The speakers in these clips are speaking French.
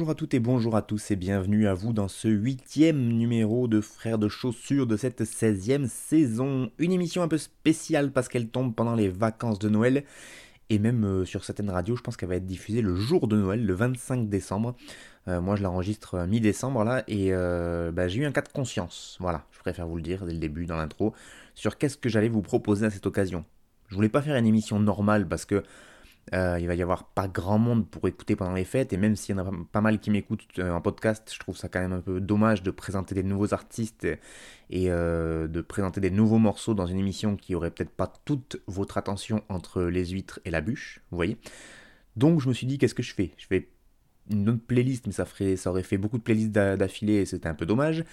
Bonjour à toutes et bonjour à tous et bienvenue à vous dans ce huitième numéro de Frères de chaussures de cette 16e saison. Une émission un peu spéciale parce qu'elle tombe pendant les vacances de Noël et même euh, sur certaines radios je pense qu'elle va être diffusée le jour de Noël, le 25 décembre. Euh, moi je l'enregistre euh, mi-décembre là et bah, j'ai eu un cas de conscience, voilà, je préfère vous le dire dès le début dans l'intro, sur qu'est-ce que j'allais vous proposer à cette occasion. Je voulais pas faire une émission normale parce que euh, il va y avoir pas grand monde pour écouter pendant les fêtes, et même s'il y en a pas mal qui m'écoutent euh, en podcast, je trouve ça quand même un peu dommage de présenter des nouveaux artistes et, euh, de présenter des nouveaux morceaux dans une émission qui aurait peut-être pas toute votre attention entre les huîtres et la bûche, vous voyez. Donc je me suis dit, qu'est-ce que je fais? Je fais une autre playlist, mais ça, ferait, ça aurait fait beaucoup de playlists d'a- d'affilée et c'était un peu dommage.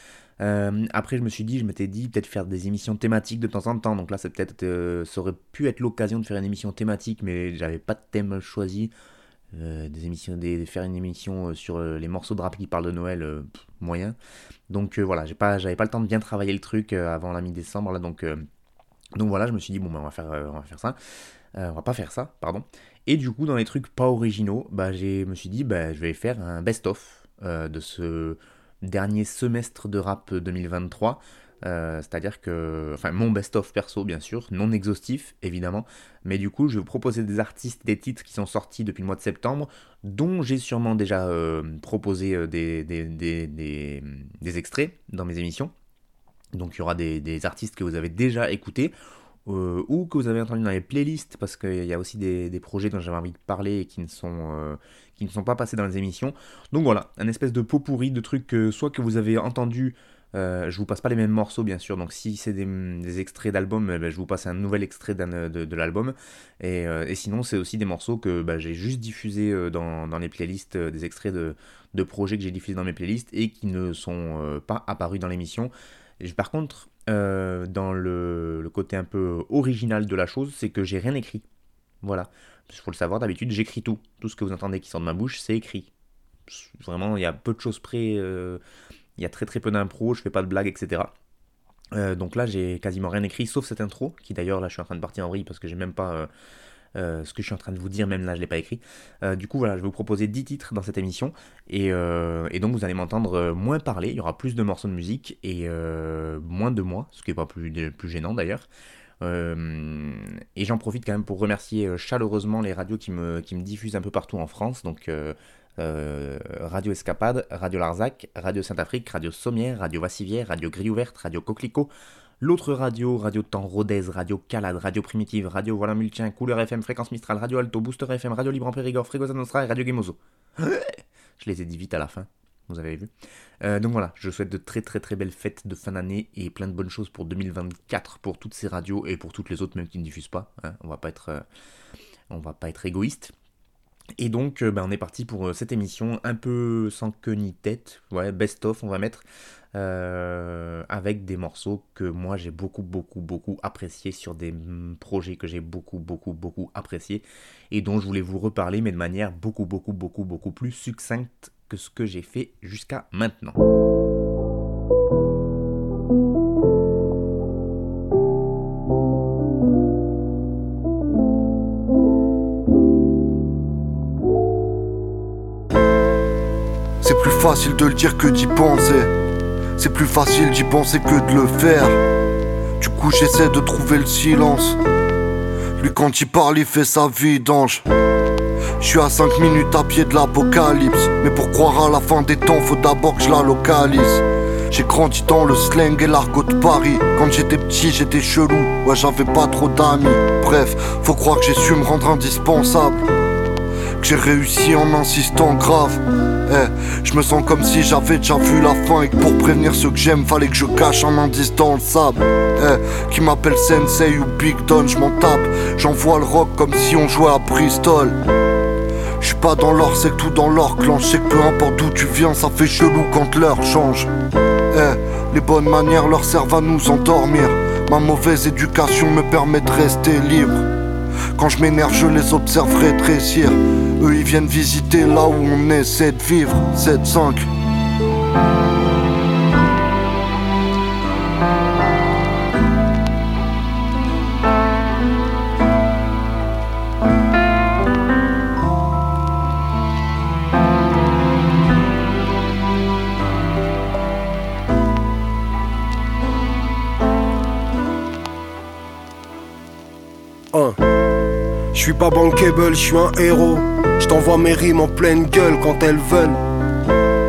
Euh, après, je me suis dit, je m'étais dit peut-être faire des émissions thématiques de temps en temps. Donc là, c'est peut-être, euh, ça aurait pu être l'occasion de faire une émission thématique, mais j'avais pas de thème choisi. Euh, des émissions, des, faire une émission euh, sur les morceaux de rap qui parlent de Noël, moyen. Donc voilà, j'ai pas, j'avais pas le temps de bien travailler le truc avant la mi-décembre là, donc. donc voilà, je me suis dit, bon, ben, on, va faire, on va faire ça. On va pas faire ça, pardon. Et du coup, dans les trucs pas originaux, bah, j'ai, me suis dit, bah, je vais faire un best-of euh, de ce dernier semestre de rap 2023. Euh, C'est-à-dire que, enfin, mon best-of perso, bien sûr, non exhaustif, évidemment. Mais du coup, je vais vous proposer des artistes, des titres qui sont sortis depuis le mois de septembre, dont j'ai sûrement déjà euh, proposé des, extraits dans mes émissions. Donc il y aura des artistes que vous avez déjà écoutés euh, ou que vous avez entendu dans les playlists parce qu'il y a aussi des, des projets dont j'avais envie de parler et qui ne sont euh, qui ne sont pas passés dans les émissions. Donc voilà, un espèce de pot pourri de trucs que soit que vous avez entendu. euh, je vous passe pas les mêmes morceaux bien sûr, donc si c'est des, des extraits d'albums, eh ben, je vous passe un nouvel extrait de, de l'album. Et, euh, et sinon, c'est aussi des morceaux que bah, j'ai juste diffusés dans, dans les playlists, des extraits de, de projets que j'ai diffusés dans mes playlists et qui ne sont pas apparus dans l'émission. Par contre, euh, dans le, côté un peu original de la chose, c'est que j'ai rien écrit. Voilà. Il faut le savoir, d'habitude, j'écris tout. Tout ce que vous entendez qui sort de ma bouche, c'est écrit. Vraiment, il y a peu de choses près. euh, il y a très très peu d'impro, je fais pas de blagues, etc. Euh, donc là, j'ai quasiment rien écrit, sauf cette intro, qui d'ailleurs, là, je suis en train de partir en vrille parce que j'ai même pas. Euh, ce que je suis en train de vous dire, même là, je l'ai pas écrit. Euh, du coup, voilà, je vais vous proposer 10 titres dans cette émission. Et, euh, donc, vous allez m'entendre moins parler. Il y aura plus de morceaux de musique et moins de moi, ce qui n'est pas plus, gênant d'ailleurs. Et j'en profite quand même pour remercier chaleureusement les radios qui me, diffusent un peu partout en France. Donc, Radio Escapade, Radio Larzac, Radio Saint-Afrique, Radio Sommière, Radio Vassivière, Radio Grille Ouverte, Radio Coquelicot, L'autre radio, Radio Temps Rodez, Radio Calade, Radio Primitive, Radio Voilà Multien, Couleur FM, Fréquence Mistral, Radio Alto, Booster FM, Radio Libre en Périgord, Frégosa Nostra et Radio Gemozo. Je les ai dit vite à la fin, vous avez vu. Euh, donc voilà, je souhaite de très très très belles fêtes de fin d'année et plein de bonnes choses pour 2024 pour toutes ces radios et pour toutes les autres même qui ne diffusent pas. hein. On va pas être, euh, on va pas être égoïste. Et donc, euh, ben, on est parti pour euh, cette émission un peu sans queue ni tête. Ouais, best of, on va mettre. euh, avec des morceaux que moi j'ai beaucoup, beaucoup, beaucoup appréciés sur des mm, projets que j'ai beaucoup, beaucoup, beaucoup appréciés et dont je voulais vous reparler, mais de manière beaucoup, beaucoup, beaucoup, beaucoup plus succincte que ce que j'ai fait jusqu'à maintenant. Facile de le dire que d'y penser. C'est plus facile d'y penser que de le faire. Du coup, j'essaie de trouver le silence. Lui, quand il parle, il fait sa vie d'ange. Je suis à 5 minutes à pied de l'apocalypse. Mais pour croire à la fin des temps, faut d'abord que je la localise. J'ai grandi dans le slang et l'argot de Paris. Quand j'étais petit, j'étais chelou. Ouais, j'avais pas trop d'amis. Bref, faut croire que j'ai su me rendre indispensable. Que j'ai réussi en insistant grave. Eh, je me sens comme si j'avais déjà vu la fin et que pour prévenir ceux que j'aime, fallait que je cache un indice dans le sable. Eh, qui m'appelle Sensei ou Big Don, je m'en tape. J'envoie le rock comme si on jouait à Bristol. Je pas dans l'or, c'est tout dans l'or clan. Je que peu importe d'où tu viens, ça fait chelou quand l'heure change. Eh, les bonnes manières leur servent à nous endormir. Ma mauvaise éducation me permet de rester libre. Quand je m'énerve, je les observe rétrécir. Eux, ils viennent visiter là où on essaie de vivre. 7-5. Je suis pas bankable, je suis un héros. Je mes rimes en pleine gueule quand elles veulent.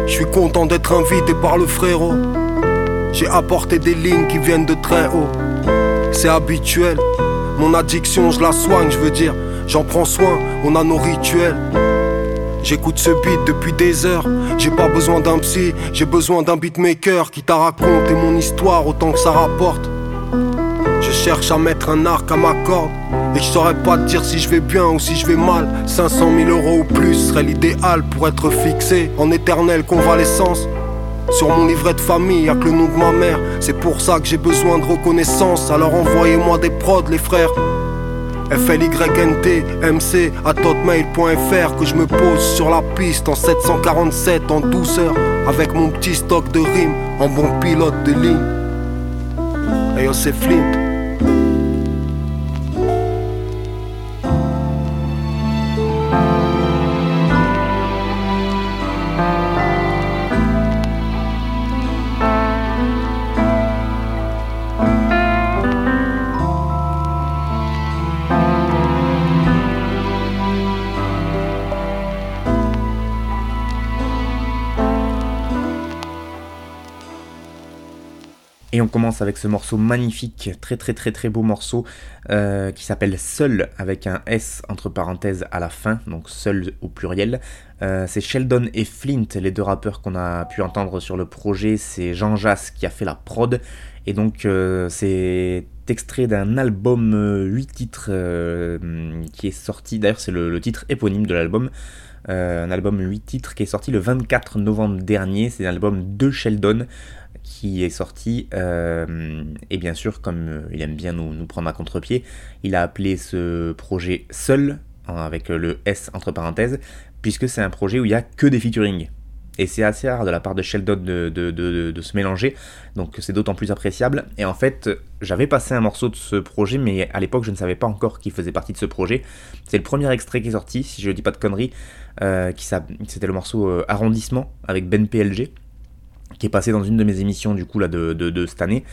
Je suis content d'être invité par le frérot. J'ai apporté des lignes qui viennent de très haut. C'est habituel. Mon addiction, je la soigne, je veux dire. J'en prends soin, on a nos rituels. J'écoute ce beat depuis des heures. J'ai pas besoin d'un psy, j'ai besoin d'un beatmaker qui t'a raconté mon histoire autant que ça rapporte. Je cherche à mettre un arc à ma corde. Et je saurais pas te dire si je vais bien ou si je vais mal. 500 000 euros ou plus serait l'idéal pour être fixé en éternelle convalescence. Sur mon livret de famille, y'a que le nom de ma mère. C'est pour ça que j'ai besoin de reconnaissance. Alors envoyez-moi des prods, les frères. FLYNT, MC à totmail.fr que je me pose sur la piste en 747 en douceur avec mon petit stock de rimes en bon pilote de ligne. Hey c'est Flint. Et on commence avec ce morceau magnifique, très très très très beau morceau euh, qui s'appelle Seul avec un S entre parenthèses à la fin, donc Seul au pluriel. Euh, c'est Sheldon et Flint, les deux rappeurs qu'on a pu entendre sur le projet. C'est Jean Jass qui a fait la prod. Et donc euh, c'est extrait d'un album 8 titres qui est sorti, d'ailleurs c'est le, le, titre éponyme de l'album. un album 8 titres qui est sorti le 24 novembre dernier. C'est un album de Sheldon qui est sorti, euh, et bien sûr, comme euh, il aime bien nous, prendre à contre-pied, il a appelé ce projet Seul, hein, avec le S entre parenthèses, puisque c'est un projet où il n'y a que des featuring. Et c'est assez rare de la part de Sheldon de, de, de, se mélanger, donc c'est d'autant plus appréciable. Et en fait, j'avais passé un morceau de ce projet, mais à l'époque je ne savais pas encore qu'il faisait partie de ce projet. C'est le premier extrait qui est sorti, si je ne dis pas de conneries, euh, c'était le morceau Arrondissement avec Ben PLG qui est passé dans une de mes émissions du coup de, cette année.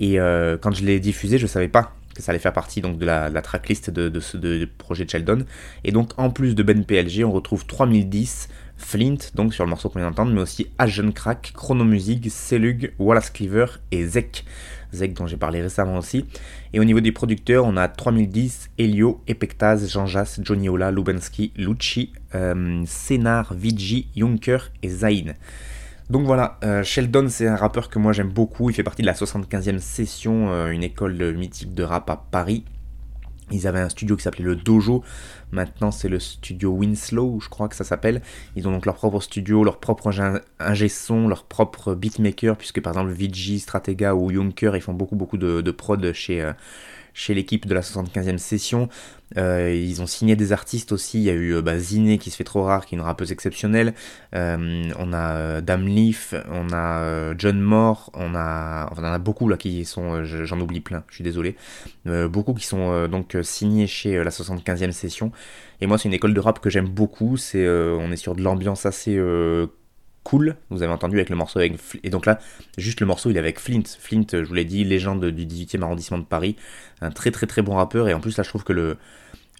Et euh, quand je l'ai diffusé, je savais pas que ça allait faire partie donc de la, tracklist de, de ce de, projet de Sheldon. Et donc en plus de Ben PLG, on retrouve 3010, Flint, donc sur le morceau qu'on vient d'entendre, mais aussi Agent Crack, Chronomusic, Selug, Wallace Cleaver et Zek. Zek dont j'ai parlé récemment aussi. Et au niveau des producteurs, on a 3010, Helio, Epectaz, Jean Jas, Johnny Ola, Lubensky, Lucci, euh, Senar, Vigi, Junker et Zain. Donc voilà, euh, Sheldon c'est un rappeur que moi j'aime beaucoup, il fait partie de la 75e session, euh, une école mythique de rap à Paris. Ils avaient un studio qui s'appelait le Dojo, maintenant c'est le studio Winslow, je crois que ça s'appelle. Ils ont donc leur propre studio, leur propre ingé son, leur propre beatmaker, puisque par exemple Vigi, Stratega ou Junker, ils font beaucoup beaucoup de, prod chez, euh, chez l'équipe de la 75e session. Euh, ils ont signé des artistes aussi. Il y a eu euh, bah, Ziné qui se fait trop rare, qui est une rappeuse exceptionnelle. Euh, on a Dame Leaf, on a John Moore, on a, a beaucoup là qui sont, j'en oublie plein, je suis désolé. beaucoup qui sont donc signés chez la 75e session. Et moi, c'est une école de rap que j'aime beaucoup. C'est, on est sur de l'ambiance assez cool. Vous avez entendu avec le morceau avec et donc là juste le morceau il est avec Flint. Flint, je vous l'ai dit, légende du 18e arrondissement de Paris, un très très très bon rappeur et en plus là je trouve que le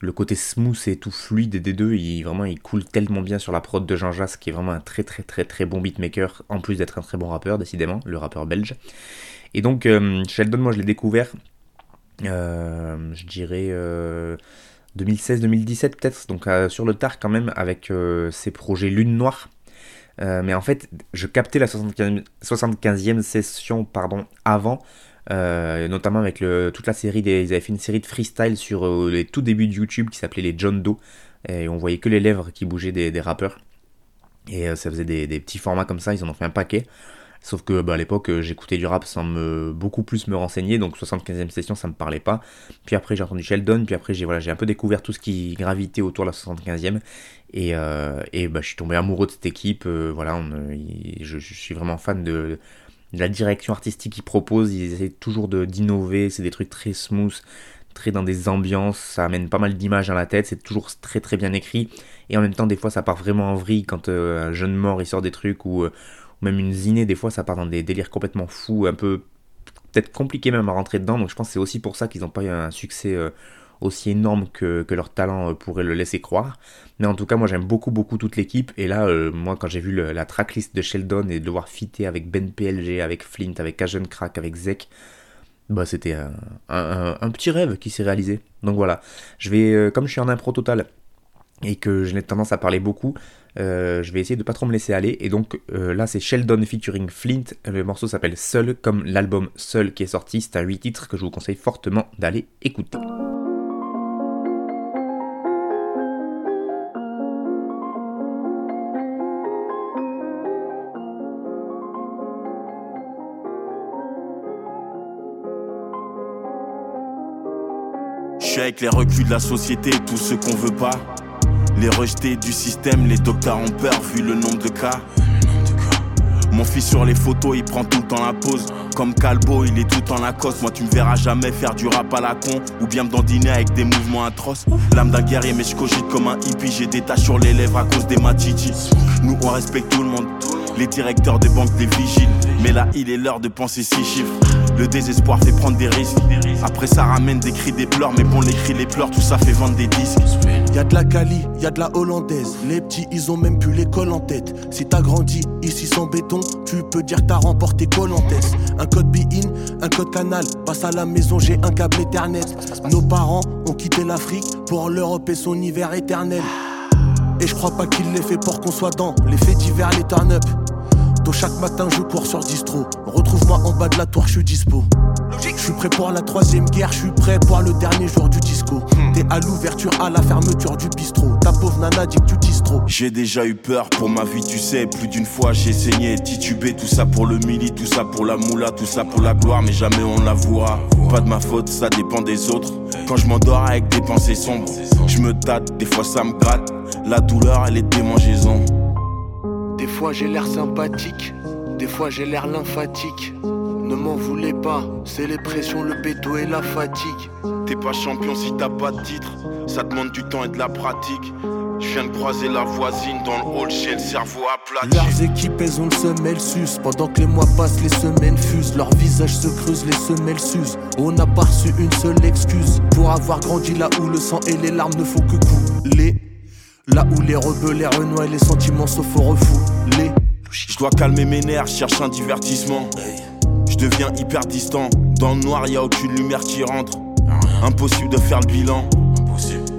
le côté smooth et tout fluide des deux, il vraiment il coule tellement bien sur la prod de Jean Jas qui est vraiment un très très très très bon beatmaker en plus d'être un très bon rappeur décidément, le rappeur belge. Et donc euh, Sheldon moi je l'ai découvert euh, je dirais 2016-2017 euh, peut-être, donc sur le tard quand même avec ses projets Lune Noire mais en fait, je captais la 75e, session pardon, avant, notamment avec toute la série des. Ils avaient fait une série de freestyle sur les tout débuts de YouTube qui s'appelait les John Doe. Et on voyait que les lèvres qui bougeaient des, rappeurs. Et ça faisait des, des, petits formats comme ça, ils en ont fait un paquet. Sauf que bah, à l'époque, euh, j'écoutais du rap sans me beaucoup plus me renseigner, donc 75e session, ça me parlait pas. Puis après, j'ai entendu Sheldon, puis après, j'ai voilà, un peu découvert tout ce qui gravitait autour de la 75e. Et, euh, et bah, je suis tombé amoureux de cette équipe. Euh, voilà, je, suis vraiment fan de, la direction artistique qu'ils proposent. Ils essaient toujours d'innover, c'est des trucs très smooth très dans des ambiances, ça amène pas mal d'images dans la tête, c'est toujours très très bien écrit, et en même temps des fois ça part vraiment en vrille quand un jeune mort il sort des trucs ou même une ziné, des fois, ça part dans des délires complètement fous, un peu peut-être compliqué même à rentrer dedans. Donc je pense que c'est aussi pour ça qu'ils n'ont pas eu un succès euh, aussi énorme que, leur talent euh, pourrait le laisser croire. Mais en tout cas, moi j'aime beaucoup, beaucoup toute l'équipe. Et là, euh, moi, quand j'ai vu la tracklist de Sheldon et de devoir fitter avec Ben PLG, avec Flint, avec Cajun Crack, avec Zek, bah c'était un, petit rêve qui s'est réalisé. Donc voilà, je vais, comme je suis en impro total et que j'ai tendance à parler beaucoup, euh, je vais essayer de pas trop me laisser aller. Et donc euh, là, c'est Sheldon featuring Flint. Le morceau s'appelle Seul, comme l'album Seul qui est sorti. C'est un 8 titres que je vous conseille fortement d'aller écouter. Les reculs de la société, tout ce qu'on veut pas. Les rejetés du système, les docteurs ont peur vu le nombre de cas. Mon fils sur les photos, il prend tout le temps la pause. Comme Calbo, il est tout en Lacoste. Moi, tu me verras jamais faire du rap à la con ou bien me dandiner avec des mouvements atroces. L'âme d'un guerrier, mais je cogite comme un hippie. J'ai des taches sur les lèvres à cause des matitis. Nous, on respecte tout le monde. Les directeurs des banques, des vigiles. Mais là, il est l'heure de penser six chiffres. Le désespoir fait prendre des risques. Après, ça ramène des cris, des pleurs. Mais bon, les cris, les pleurs, tout ça fait vendre des disques. Y'a de la Cali, y a de la hollandaise. Les petits, ils ont même plus l'école en tête. Si t'as grandi ici sans béton, tu peux dire t'as remporté Colantes. Un code be-in, un code canal. Passe à la maison, j'ai un câble Ethernet. Nos parents ont quitté l'Afrique pour l'Europe et son hiver éternel. Et je crois pas qu'il l'ait fait pour qu'on soit dans les faits divers, les turn-up. Tôt chaque matin, je cours sur distro. Retrouve-moi en bas de la tour, je suis dispo. Je suis prêt pour la troisième guerre, je suis prêt pour le dernier jour du disco. Hmm. T'es à l'ouverture, à la fermeture du bistrot. Ta pauvre nana dit que tu distro. J'ai déjà eu peur pour ma vie, tu sais. Plus d'une fois j'ai saigné, titubé. Tout ça pour le mili, tout ça pour la moula, tout ça pour la gloire, mais jamais on l'avouera. Pas de ma faute, ça dépend des autres. Quand je m'endors avec des pensées sombres, je me tâte, des fois ça me gratte. La douleur, elle est démangeaison. Des fois j'ai l'air sympathique, des fois j'ai l'air lymphatique. Ne m'en voulez pas, c'est les pressions, le béto et la fatigue. T'es pas champion si t'as pas de titre, ça demande du temps et de la pratique. Je viens de croiser la voisine dans le hall, chez le cerveau aplati. Leurs équipes, elles ont le semelle sus. Pendant que les mois passent, les semaines fusent. Leurs visages se creusent, les semelles s'usent. On n'a pas reçu une seule excuse pour avoir grandi là où le sang et les larmes ne font que couler. Là où les rebelles, les renois et les sentiments se font refouler. Je dois calmer mes nerfs, cherche un divertissement. Je deviens hyper distant. Dans le noir, y a aucune lumière qui rentre. Impossible de faire le bilan.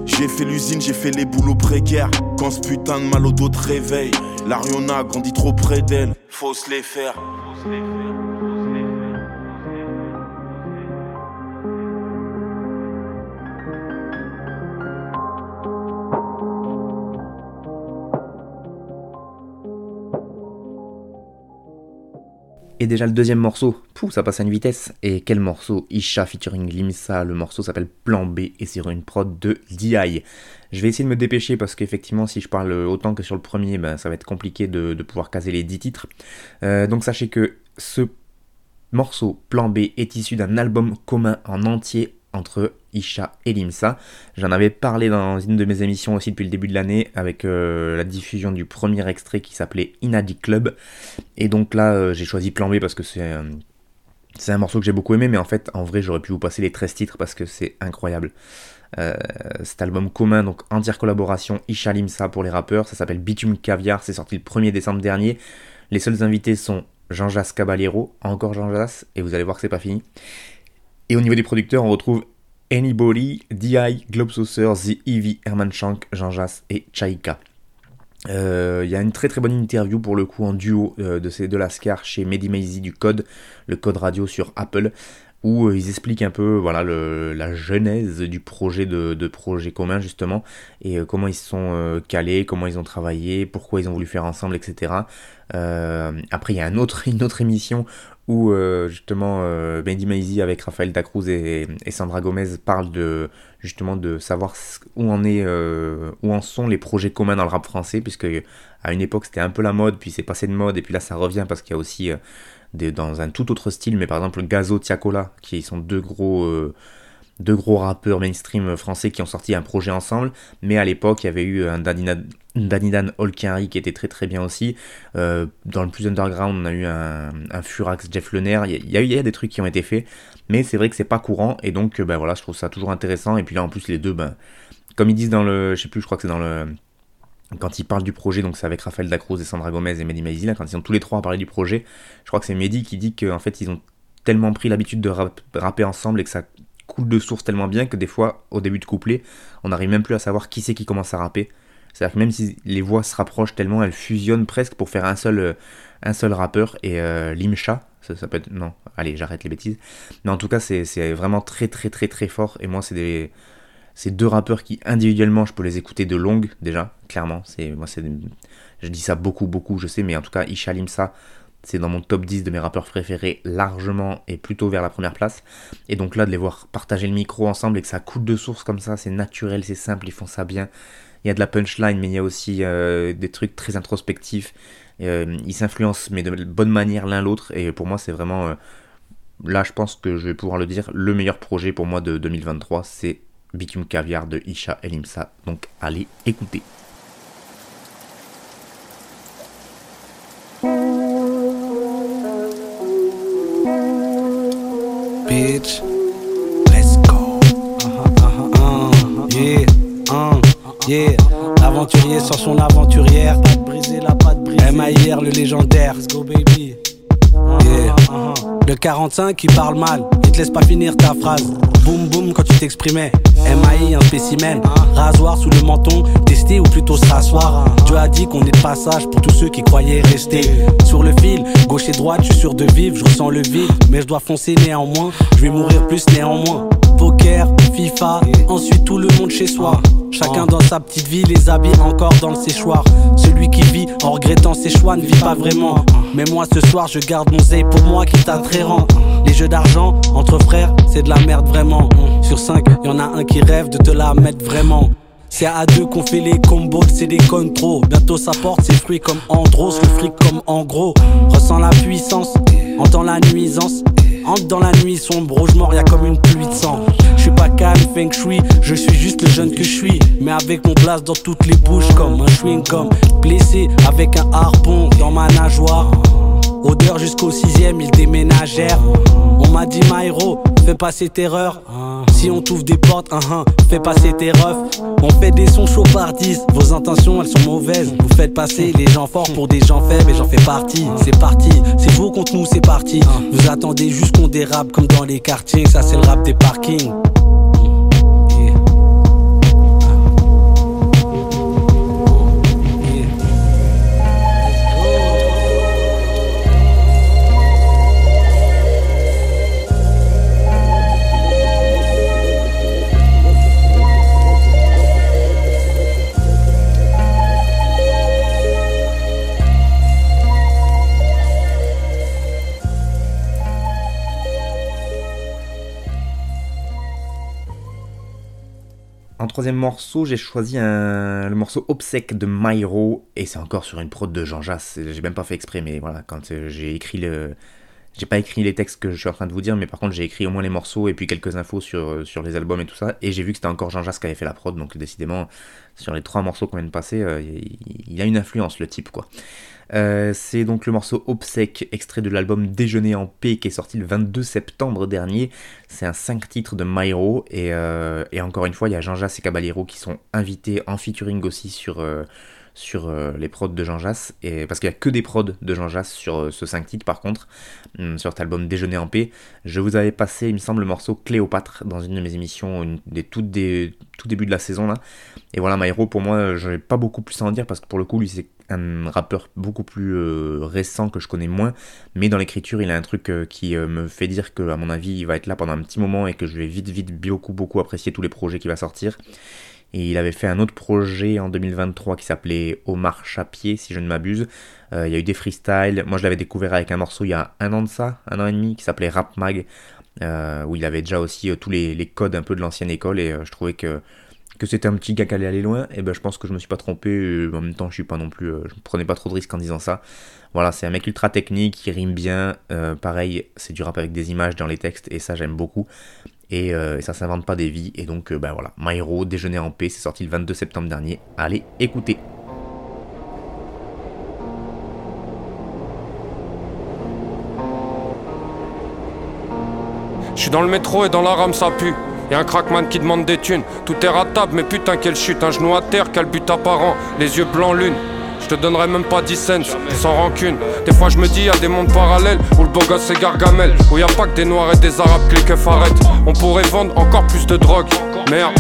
J'ai fait l'usine, j'ai fait les boulots précaires. Quand ce putain de mal au dos te réveille, l'Ariona grandit trop près d'elle. Faut se les faire. Et déjà le deuxième morceau, pouf, ça passe à une vitesse. Et quel morceau Isha featuring Limsa, le morceau s'appelle Plan B et c'est une prod de DI. Je vais essayer de me dépêcher parce qu'effectivement si je parle autant que sur le premier, ben, ça va être compliqué de, pouvoir caser les 10 titres. Euh, donc sachez que ce morceau Plan B est issu d'un album commun en entier entre Isha et Limsa. J'en avais parlé dans une de mes émissions aussi depuis le début de l'année avec euh, la diffusion du premier extrait qui s'appelait Inadi Club. Et donc là, euh, j'ai choisi Plan B parce que c'est euh, un morceau que j'ai beaucoup aimé, mais en fait, en vrai, j'aurais pu vous passer les 13 titres parce que c'est incroyable. cet album commun, donc entière collaboration, Isha Limsa pour les rappeurs, ça s'appelle Bitume Caviar, c'est sorti le 1er décembre dernier. Les seuls invités sont Jean-Jas Caballero, encore Jean-Jas, et vous allez voir que c'est pas fini. Et au niveau des producteurs, on retrouve Anybody, DI, Globesaucer, The Eevee, Herman Shank, Jean Jas et Chaika. Il y a une très très bonne interview pour le coup en duo de ces deux Lascar chez Mehdi Maizy du Code, le Code Radio sur Apple où ils expliquent un peu voilà la genèse du projet de, projet commun justement et comment ils se sont calés, comment ils ont travaillé, pourquoi ils ont voulu faire ensemble, etc. après il y a autre, une autre émission où euh, justement euh, Bendy Maizy avec Raphaël Dacruz et, Sandra Gomez parlent de justement de savoir où en est euh, où en sont les projets communs dans le rap français puisque à une époque c'était un peu la mode puis c'est passé de mode et puis là ça revient parce qu'il y a aussi dans un tout autre style mais par exemple Gazo Tiakola qui sont deux gros deux gros rappeurs mainstream français qui ont sorti un projet ensemble, mais à l'époque il y avait eu un Danidan Olkinry qui était très très bien aussi. Euh, dans le plus underground, on a eu un, Furax Jeff Lener. Il y, a, des trucs qui ont été faits, mais c'est vrai que c'est pas courant et donc ben voilà, je trouve ça toujours intéressant. Et puis là en plus les deux, ben, comme ils disent dans le, je sais plus, je crois que c'est dans le quand ils parlent du projet, donc c'est avec Raphaël Dacruz et Sandra Gomez et Mehdi Maizi, quand ils sont tous les trois à parler du projet, je crois que c'est Mehdi qui dit qu'en fait ils ont tellement pris l'habitude de rapper ensemble et que ça coule de source tellement bien que des fois, au début de couplet, on n'arrive même plus à savoir qui c'est qui commence à rapper. C'est-à-dire que même si les voix se rapprochent tellement, elles fusionnent presque pour faire un seul, euh, un seul rappeur. Et euh, Limcha, ça, peut être. Non, allez, j'arrête les bêtises. Mais en tout cas, c'est vraiment très, très, très, très fort. Et moi, c'est des. C'est deux rappeurs qui individuellement je peux les écouter de longue déjà, clairement. Moi je dis ça beaucoup beaucoup, je sais, mais en tout cas Isha Limsa, c'est dans mon top 10 de mes rappeurs préférés largement et plutôt vers la première place. Et donc là, de les voir partager le micro ensemble et que ça coûte de source comme ça, c'est naturel, c'est simple, ils font ça bien. Il y a de la punchline, mais il y a aussi euh, des trucs très introspectifs. Euh, ils s'influencent, mais de bonne manière l'un l'autre. Et pour moi, c'est vraiment, euh, là, je pense que je vais pouvoir le dire, le meilleur projet pour moi de 2023, c'est Bitume Caviar de Isha Elimsa. Donc allez écouter. bitch. Let's go. Uh-huh, uh-huh, uh, yeah, uh, yeah. L'aventurier sur son aventurière. Pas la patte brisée. MIR, le légendaire. Let's go, baby. Yeah. Le 45 qui parle mal, il te laisse pas finir ta phrase. Boum boum quand tu t'exprimais. MAI, un spécimen. Rasoir sous le menton, tester ou plutôt s'asseoir. Dieu a dit qu'on est de passage pour tous ceux qui croyaient rester. Sur le fil, gauche et droite, je suis sûr de vivre, je ressens le vide. Mais je dois foncer néanmoins, je vais mourir plus néanmoins. Poker, FIFA, ensuite tout le monde chez soi. Chacun dans sa petite vie, les habits encore dans le séchoir. Celui qui vit en regrettant ses choix ne vit pas vraiment. Mais moi ce soir, je garde mon zé pour moi qui très rend. Les jeux d'argent entre frères, c'est de la merde vraiment. Sur 5, y en a un qui rêve de te la mettre vraiment. C'est à deux qu'on fait les combos, c'est des trop Bientôt ça porte ses fruits comme Andros, le fric comme en gros. Ressens la puissance, entends la nuisance. Entre dans la nuit sombre, rouge mort, y'a comme une pluie de sang. Je suis pas calme, feng shui, je suis juste le jeune que je suis. Mais avec mon place dans toutes les bouches, comme un chewing gum. Blessé avec un harpon dans ma nageoire. Odeur jusqu'au sixième, ils déménagèrent. On m'a dit Myro, fais passer terreur. Si on t'ouvre des portes, uh -huh, fais passer tes refs. On fait des sons 10, vos intentions elles sont mauvaises. Vous faites passer les gens forts pour des gens faibles et j'en fais partie. C'est parti, c'est vous contre nous, c'est parti. Vous attendez juste qu'on dérape comme dans les quartiers, ça c'est le rap des parkings. Troisième morceau, j'ai choisi un, le morceau Obsèque de Myro, et c'est encore sur une prod de Jean Jass. J'ai même pas fait exprès, mais voilà, quand euh, j'ai écrit le. J'ai pas écrit les textes que je suis en train de vous dire, mais par contre j'ai écrit au moins les morceaux et puis quelques infos sur, euh, sur les albums et tout ça. Et j'ai vu que c'était encore Jean Jass qui avait fait la prod, donc décidément, sur les trois morceaux qu'on vient de passer, euh, il a une influence le type quoi. Euh, c'est donc le morceau Obsèque, extrait de l'album Déjeuner en paix, qui est sorti le 22 septembre dernier. C'est un 5 titres de Myro, et, encore une fois, il y a Jean-Jacques et Caballero qui sont invités en featuring aussi sur, euh, sur les prods de Jean Jass, et, parce qu'il n'y a que des prods de Jean Jass sur ce 5 titres par contre, hum, sur cet album Déjeuner en paix. Je vous avais passé, il me semble, le morceau Cléopâtre dans une de mes émissions, des des, tout début de la saison là. Et voilà, Myro, pour moi, je n'ai pas beaucoup plus à en dire parce que pour le coup, lui, c'est un rappeur beaucoup plus euh, récent que je connais moins. Mais dans l'écriture, il a un truc euh, qui euh, me fait dire que, à mon avis, il va être là pendant un petit moment et que je vais vite, vite, beaucoup, beaucoup apprécier tous les projets qu'il va sortir. Et il avait fait un autre projet en 2023 qui s'appelait Omar Chapier, si je ne m'abuse. il y a eu des freestyles. Moi, je l'avais découvert avec un morceau il y a un an de ça, un an et demi, qui s'appelait Rap Mag. où il avait déjà aussi tous les, codes un peu de l'ancienne école et je trouvais que c'était un petit gars qui allait aller loin, et ben je pense que je me suis pas trompé, en même temps je suis pas non plus, euh, je prenais pas trop de risques en disant ça. Voilà, c'est un mec ultra technique, qui rime bien, euh, pareil, c'est du rap avec des images dans les textes, et ça j'aime beaucoup. Et, euh, ça s'invente pas des vies, et donc ben voilà, My Déjeuner en paix, c'est sorti le 22 septembre dernier, allez écoutez. Je suis dans le métro et dans la rame ça pue. Y'a un crackman qui demande des thunes. Tout est ratable, mais putain, quelle chute. Un genou à terre, quel but apparent. Les yeux blancs, lune. Je te donnerai même pas 10 cents, sans rancune. Des fois je me dis, y a des mondes parallèles où le beau gosse c'est Gargamel. Où y a pas que des noirs et des arabes que les arrêtent. On pourrait vendre encore plus de drogue. Merde.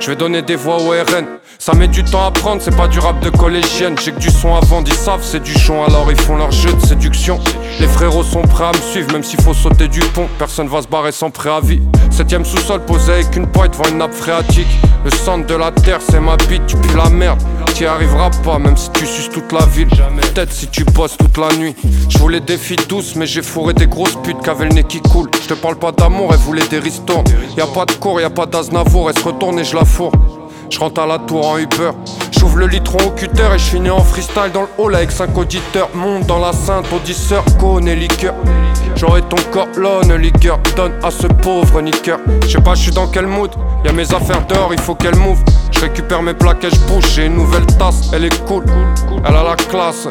Je vais donner des voix au RN. Ça met du temps à prendre, c'est pas du rap de collégienne. J'ai que du son avant, ils savent, c'est du chon, alors ils font leur jeu de séduction. Les frérots sont prêts à me suivre, même s'il faut sauter du pont. Personne va se barrer sans préavis. Septième sous-sol posé avec une pointe devant une nappe phréatique. Le centre de la terre, c'est ma bite, tu pues la merde. T'y arriveras pas, même si tu suces toute la ville. Peut-être si tu bosses toute la nuit. Je voulais des filles douces, mais j'ai fourré des grosses putes qui avaient le nez qui coule. Je te parle pas d'amour, elle voulait des ristournes. Y a pas de cours, y a pas d'Aznavour, elle se retourne et je la Je rentre à la tour en Uber. J'ouvre le litron au cutter et je finis en freestyle dans le hall avec 5 auditeurs. Monte dans la sainte audisseur, cône et liqueur. J'aurai ton corps, l'onne, liqueur. Donne à ce pauvre niqueur. Je sais pas, je suis dans quel mood. Y'a mes affaires d'or, il faut qu'elle move. Je récupère mes plaques et je bouge. J'ai une nouvelle tasse, elle est cool. Elle a la classe.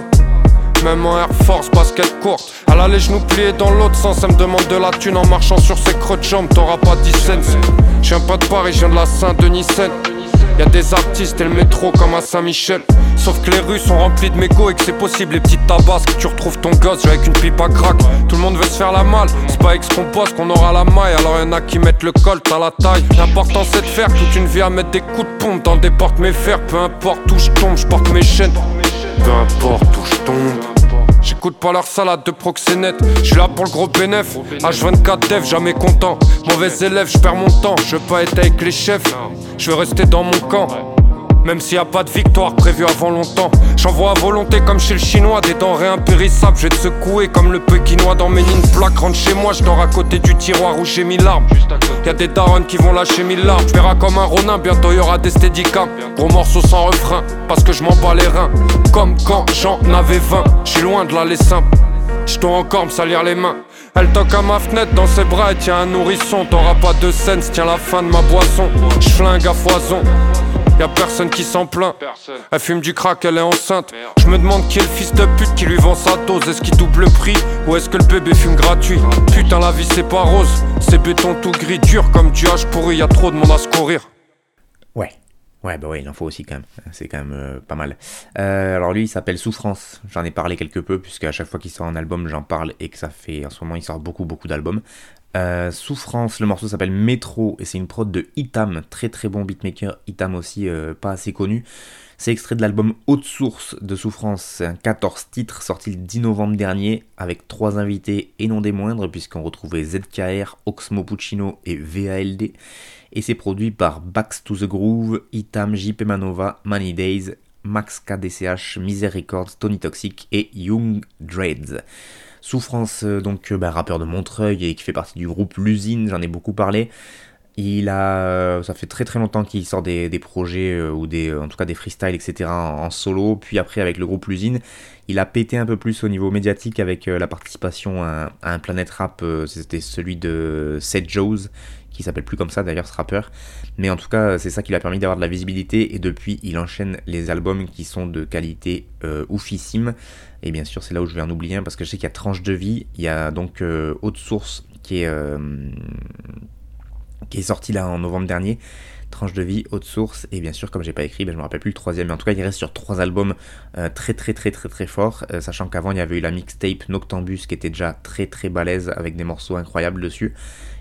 Même en Air Force, basket courte. Elle a les genoux pliés dans l'autre sens. Elle me demande de la thune en marchant sur ses creux de jambes. T'auras pas 10 cents. J'suis un pas de Paris, je viens de la Saint-Denis. Y'a des artistes et le métro comme à Saint-Michel. Sauf que les rues sont remplies de mégots et que c'est possible, les petites tabasques. Tu retrouves ton gosse avec une pipe à crack. Tout le monde veut se faire la malle. C'est pas avec ce qu'on bosse qu'on aura la maille. Alors y'en a qui mettent le colt à la taille. L'important c'est de faire toute une vie à mettre des coups de pompe dans des portes mes fers. Peu importe où je tombe, je porte mes chaînes. Peu importe où je tombe. J'écoute pas leur salade de proxénète. J'suis là pour le gros bénéf. H24 dev, jamais content. Mauvais élève, j'perds mon temps. Je veux pas être avec les chefs. Je veux rester dans mon camp. Même s'il y a pas de victoire prévue avant longtemps, j'envoie à volonté comme chez le chinois des denrées impérissables. Je vais te secouer comme le pékinois dans mes lignes plaques. Rentre chez moi, je dors à côté du tiroir où j'ai mis l'arme. Y a des darons qui vont lâcher mille larmes. Tu verras comme un ronin, bientôt y aura des steadicams. Gros morceaux sans refrain, parce que je m'en bats les reins. Comme quand j'en avais 20, j'suis loin de l'aller simple. Je dois encore me salir les mains. Elle toque à ma fenêtre dans ses bras et tient un nourrisson. T'auras pas de scène, tiens la fin de ma boisson. J'flingue à foison. Y'a personne qui s'en plaint. Elle fume du crack, elle est enceinte. Je me demande qui est le fils de pute qui lui vend sa dose. Est-ce qu'il double le prix ou est-ce que le bébé fume gratuit? Putain, la vie c'est pas rose. C'est béton tout gris, dur comme du hache pourri. Y'a trop de monde à se courir. Ouais. Ouais, bah ouais, il en faut aussi quand même. C'est quand même euh, pas mal. Euh, alors lui, il s'appelle Souffrance. J'en ai parlé quelque peu, puisque à chaque fois qu'il sort un album, j'en parle et que ça fait. En ce moment, il sort beaucoup, beaucoup d'albums. Euh, Souffrance, le morceau s'appelle Métro et c'est une prod de Itam, très très bon beatmaker. Itam aussi, pas assez connu. C'est extrait de l'album Haute Source de Souffrance. Un 14 titres sorti le 10 novembre dernier avec trois invités et non des moindres, puisqu'on retrouvait ZKR, Oxmo Puccino et VALD et c'est produit par Bax to the Groove, Itam, JP Manova, Money Days, Max KDCH, Miser Records, Tony Toxic et Young Dreads. Souffrance, euh, donc euh, bah, rappeur de Montreuil et qui fait partie du groupe L'usine, j'en ai beaucoup parlé. Il a, euh, ça fait très très longtemps qu'il sort des, projets ou des, en tout cas des freestyles etc en, solo. Puis après avec le groupe L'usine, il a pété un peu plus au niveau médiatique avec la participation à, un Planet Rap. C'était celui de Seth Joes qui s'appelle plus comme ça d'ailleurs ce rappeur. Mais en tout cas, c'est ça qui lui a permis d'avoir de la visibilité et depuis, il enchaîne les albums qui sont de qualité euh, oufissime. Et bien sûr, c'est là où je vais en oublier un parce que je sais qu'il y a Tranche de vie, il y a donc euh, Haute Source qui est, euh, qui est sorti là en novembre dernier. Tranche de vie, Haute Source, et bien sûr, comme j'ai pas écrit, ben, je me rappelle plus le troisième, mais en tout cas, il reste sur trois albums très très très très très forts, sachant qu'avant, il y avait eu la mixtape Noctambus qui était déjà très très balèze avec des morceaux incroyables dessus.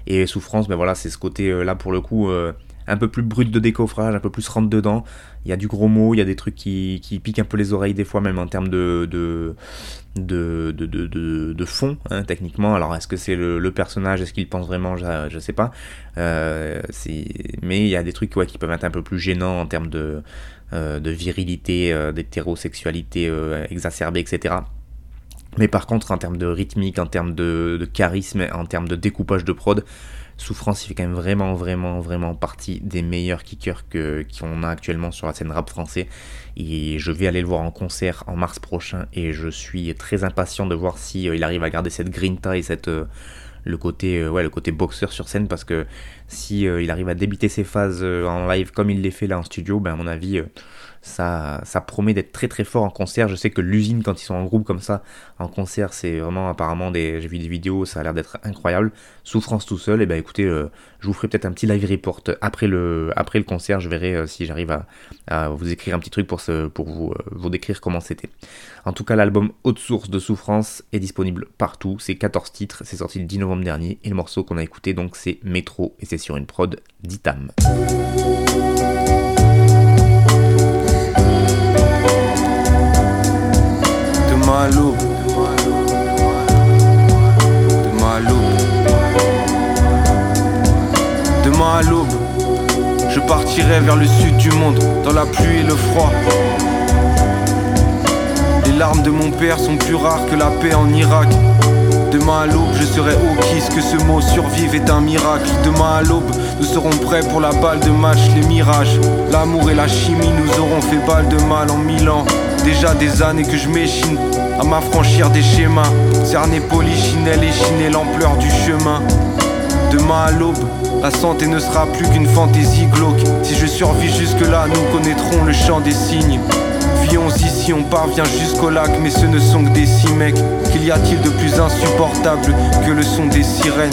Et Souffrance, ben voilà, c'est ce côté là pour le coup un peu plus brut de décoffrage, un peu plus rentre dedans. Il y a du gros mot, il y a des trucs qui, piquent un peu les oreilles des fois, même en termes de, fond, hein, techniquement. Alors, est-ce que c'est le, personnage Est-ce qu'il pense vraiment Je ne sais pas. Euh, mais il y a des trucs qui peuvent être un peu plus gênants en termes de, euh, virilité, euh, d'hétérosexualité exacerbée, etc. Mais par contre, en termes de rythmique, en termes de charisme, en termes de découpage de prod, Souffrance, il fait quand même vraiment, vraiment, vraiment partie des meilleurs kickers qu'on a actuellement sur la scène rap français. Et je vais aller le voir en concert en mars prochain et je suis très impatient de voir si euh, il arrive à garder cette grinta et cette euh, le côté euh, le côté boxeur sur scène parce que si il arrive à débiter ses phases en live comme il les fait là en studio, ben à mon avis ça, ça promet d'être très très fort en concert. Je sais que l'usine, quand ils sont en groupe comme ça, en concert, c'est vraiment apparemment des. J'ai vu des vidéos, ça a l'air d'être incroyable. Souffrance tout seul, et eh ben écoutez, euh, je vous ferai peut-être un petit live report après le, après le concert. Je verrai euh, si j'arrive à, vous écrire un petit truc pour, ce, pour vous, euh, vous décrire comment c'était. En tout cas, l'album Haute Source de Souffrance est disponible partout. C'est 14 titres, c'est sorti le 10 novembre dernier. Et le morceau qu'on a écouté, donc, c'est Métro, et c'est sur une prod d'Itam. À l'aube. Demain à l'aube. Demain à l'aube. Je partirai vers le sud du monde, dans la pluie et le froid. Les larmes de mon père sont plus rares que la paix en Irak. Demain à l'aube, je serai au kiss, que ce mot survive est un miracle. Demain à l'aube, nous serons prêts pour la balle de match, les mirages. L'amour et la chimie nous auront fait balle de mal en mille ans. Déjà des années que je m'échine à m'affranchir des schémas. Cerner polichinelle et chiner l'ampleur du chemin. Demain à l'aube, la santé ne sera plus qu'une fantaisie glauque. Si je survis jusque-là, nous connaîtrons le chant des signes. Vions ici, on parvient jusqu'au lac, mais ce ne sont que des six mecs. Qu'y a-t-il de plus insupportable que le son des sirènes?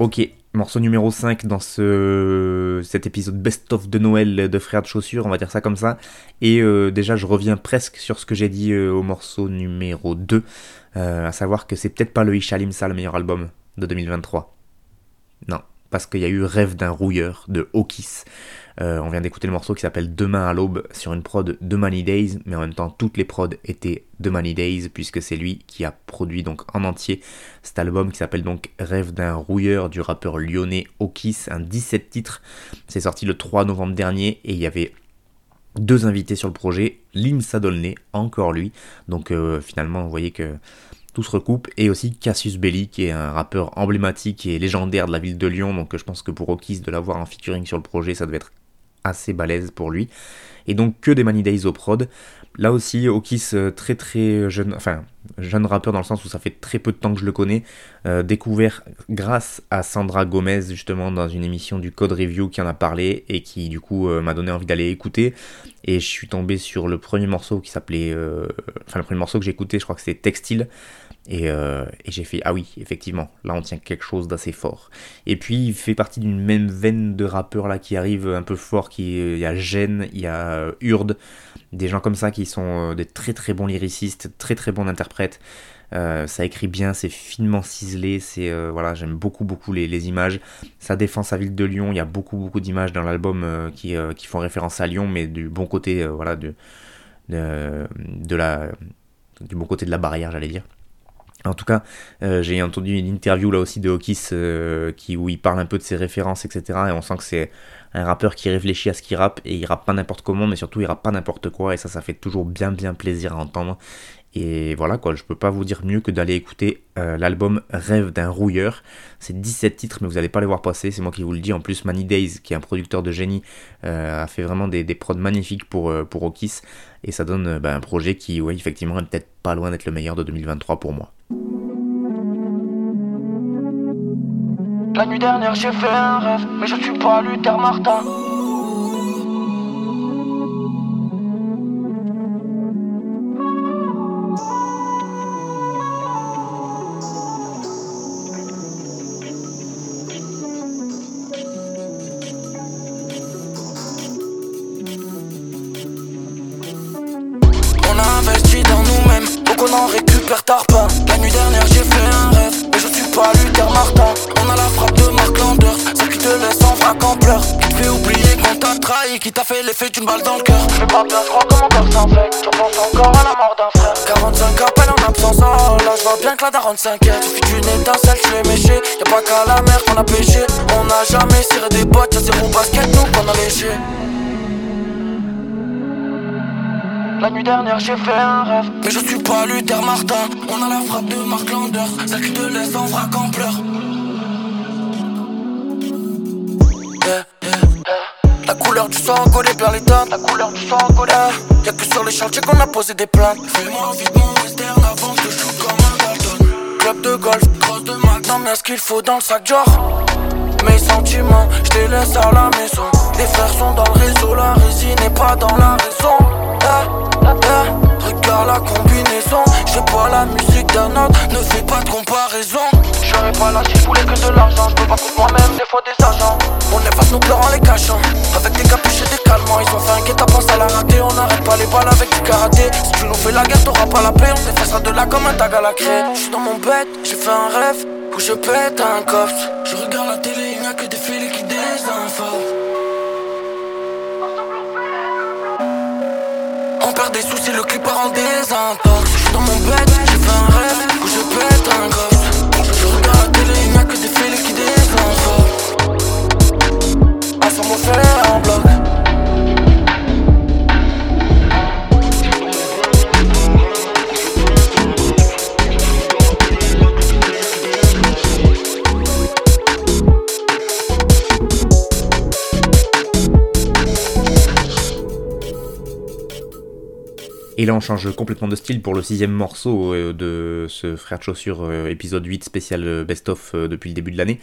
Ok, morceau numéro 5 dans ce, cet épisode best-of de Noël de Frères de Chaussures, on va dire ça comme ça. Et euh, déjà, je reviens presque sur ce que j'ai dit euh, au morceau numéro 2, euh, à savoir que c'est peut-être pas le Ishalim ça le meilleur album de 2023. Non, parce qu'il y a eu Rêve d'un rouilleur de Okis. Euh, on vient d'écouter le morceau qui s'appelle Demain à l'aube sur une prod de Money Days, mais en même temps toutes les prods étaient de Money Days puisque c'est lui qui a produit donc en entier cet album qui s'appelle donc Rêve d'un rouilleur du rappeur lyonnais Okis, un 17 titres. C'est sorti le 3 novembre dernier et il y avait deux invités sur le projet, Lim Sadolné, encore lui. Donc euh, finalement, vous voyez que tout se recoupe, et aussi Cassius Belli, qui est un rappeur emblématique et légendaire de la ville de Lyon, donc je pense que pour Okis de l'avoir en featuring sur le projet, ça devait être assez balèze pour lui. Et donc que des Money Days au prod. Là aussi, Okis, euh, très très jeune, enfin jeune rappeur dans le sens où ça fait très peu de temps que je le connais, euh, découvert grâce à Sandra Gomez justement dans une émission du Code Review qui en a parlé et qui du coup euh, m'a donné envie d'aller écouter. Et je suis tombé sur le premier morceau qui s'appelait, enfin le premier morceau que j'ai écouté, je crois que c'était Textile. Euh, et, j'ai fait, ah oui, effectivement, là on tient quelque chose d'assez fort. Et puis il fait partie d'une même veine de rappeurs là qui arrive un peu fort, qui, il y a Gêne, il y a Urde, des gens comme ça qui sont euh, des très très bons lyricistes, très très bons interprètes. Euh, ça écrit bien, c'est finement ciselé, c'est voilà, j'aime beaucoup beaucoup les, images. Ça défend sa ville de Lyon, il y a beaucoup beaucoup d'images dans l'album qui, qui, font référence à Lyon, mais du bon côté voilà de, de la du bon côté de la barrière, j'allais dire. En tout cas, euh, j'ai entendu une interview là aussi de Hawkis euh, qui, où il parle un peu de ses références, etc. Et on sent que c'est un rappeur qui réfléchit à ce qu'il rappe et il rappe pas n'importe comment, mais surtout il rappe pas n'importe quoi. Et ça, ça fait toujours bien bien plaisir à entendre. Et voilà quoi, je peux pas vous dire mieux que d'aller écouter euh, l'album Rêve d'un rouilleur. C'est 17 titres, mais vous allez pas les voir passer, c'est moi qui vous le dis. En plus, Manny Days, qui est un producteur de génie, a fait vraiment des, prods magnifiques pour, pour Okis. Et ça donne bah, un projet qui, oui, effectivement, est peut-être pas loin d'être le meilleur de 2023 pour moi. La nuit dernière j'ai fait un rêve, mais je suis pas Luther Martin. Nous-mêmes, donc on en récupère tard pas. La nuit dernière j'ai fait un rêve, mais je suis pas Luther Martin. On a la frappe de Mark Landers, celle qui te laisse en vrac en pleurs. Qui te fait oublier qu'on t'a trahi, qui t'a fait l'effet d'une balle dans le cœur. Mais pas bien, je crois que mon cœur s'infecte. Je encore à la mort d'un frère. 45 appels en absence, oh là, je vois bien que la daronne s'inquiète. Suffit d'une étincelle, tu es méché. Y'a pas qu'à la mer qu'on a pêché. On a jamais ciré des bottes, y'a zéro basket, nous qu'on a léché. La nuit dernière j'ai fait un rêve. Mais je suis pas Luther Martin. On a la frappe de Mark Landers Celle qui te laisse en vrac en pleurs. Yeah, yeah, yeah. La couleur du sang collé vers les dents La couleur du sang collé Y'a que sur les chantiers qu'on a posé des plaintes. Fais-moi vite mon western avant que je joue comme un Dalton. Club de golf, crosse de Non mais ce qu'il faut dans le sac genre. Mes sentiments, je les laisse à la maison. Les frères sont dans le réseau, la résine n'est pas dans la raison. La combinaison. Je fais pas la musique d'un autre, ne fais pas de comparaison. J'aurais pas là si je voulais que de l'argent. Je peux pas contre moi-même, des fois des agents. On efface nos pleurs en les cachant. Avec des capuches et des calmants, ils ont fait un guet à la rater. On n'arrête pas les balles avec du karaté. Si tu nous fais la guerre, t'auras pas la paix. On t'effacera de là comme un tag à la craie. Je suis dans mon bête, j'ai fait un rêve. Où je pète un coffre Je regarde la télé, il n'y a que des filets qui désinforment Des soucis, le clip part en désintox. Je suis dans mon bed, j'ai fait un rêve Où je pète un coffre on change complètement de style pour le sixième morceau euh, de ce Frère de Chaussures euh, épisode 8 spécial euh, best-of depuis le début de l'année.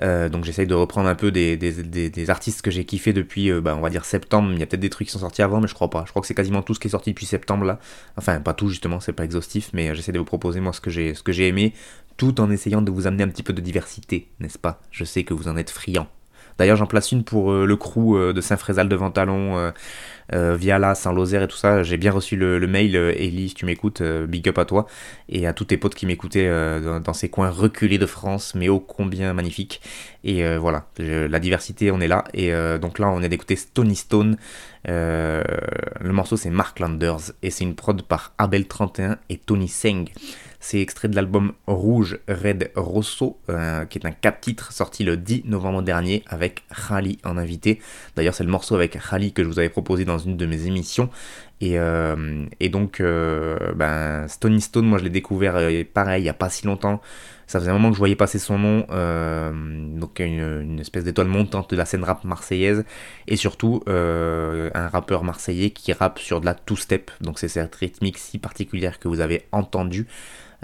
donc j'essaye de reprendre un peu des artistes que j'ai kiffé depuis, bah, on va dire septembre. Il y a peut-être des trucs qui sont sortis avant, mais je crois pas. Je crois que c'est quasiment tout ce qui est sorti depuis septembre là. Enfin, pas tout justement, c'est pas exhaustif, mais j'essaie de vous proposer moi ce que j'ai, ce que j'ai aimé, tout en essayant de vous amener un petit peu de diversité, n'est-ce pas? Je sais que vous en êtes friands. D'ailleurs, j'en place une pour le crew de Saint-Frézal de Ventalon euh, via là, Saint-Lozère et tout ça. J'ai bien reçu le, mail, euh, Ellie, tu m'écoutes, euh, big up à toi, et à tous tes potes qui m'écoutaient euh, dans, ces coins reculés de France, mais ô combien magnifiques. Et voilà, la diversité, on est là. Et donc là, on est d'écouter Stony Stone. le morceau, c'est Mark Landers, et c'est une prod par Abel31 et Tony Seng. C'est extrait de l'album Rouge Red Rosso, euh, qui est un 4 titres sorti le 10 novembre dernier avec Khali en invité. D'ailleurs, c'est le morceau avec Khali que je vous avais proposé dans une de mes émissions. Et, euh, donc, euh, ben, Stony Stone, moi je l'ai découvert pareil, il n'y a pas si longtemps. Ça faisait un moment que je voyais passer son nom, donc une, une espèce d'étoile montante de la scène rap marseillaise, et surtout un rappeur marseillais qui rappe sur de la two-step, donc c'est cette rythmique si particulière que vous avez entendue.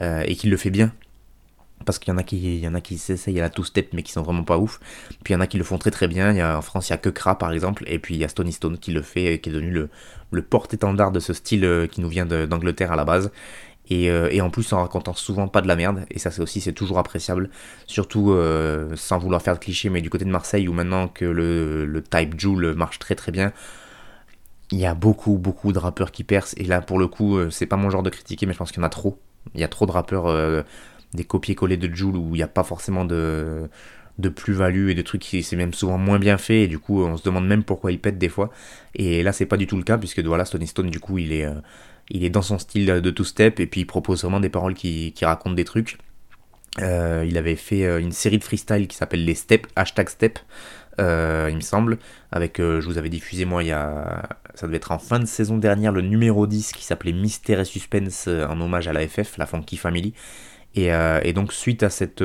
Euh, et qui le fait bien. Parce qu'il y en a qui, y en a qui s'essayent à la two-step mais qui sont vraiment pas ouf. Puis il y en a qui le font très très bien. Y a, en France, il y a que par exemple. Et puis il y a Stony Stone qui le fait, qui est devenu le, porte-étendard de ce style euh, qui nous vient d'Angleterre à la base. Et, euh, et, en plus en racontant souvent pas de la merde et ça c'est aussi c'est toujours appréciable surtout sans vouloir faire de cliché mais du côté de Marseille où maintenant que le, le type Joule marche très très bien il y a beaucoup beaucoup de rappeurs qui percent et là pour le coup c'est pas mon genre de critiquer mais je pense qu'il y en a trop il y a trop de rappeurs, euh, des copier-coller de Joule où il n'y a pas forcément de, plus-value et de trucs qui c'est même souvent moins bien fait et du coup on se demande même pourquoi il pète des fois. Et là c'est pas du tout le cas puisque voilà Stony Stone du coup il est, euh, dans son style de two-step et puis il propose vraiment des paroles qui, qui racontent des trucs. Euh, il avait fait une série de freestyle qui s'appelle les steps, hashtag step, euh, il me semble, avec, euh, je vous avais diffusé moi il y a, ça devait être en fin de saison dernière, le numéro 10 qui s'appelait Mystère et Suspense euh, en hommage à la FF, la Funky Family. Et, donc suite à cette,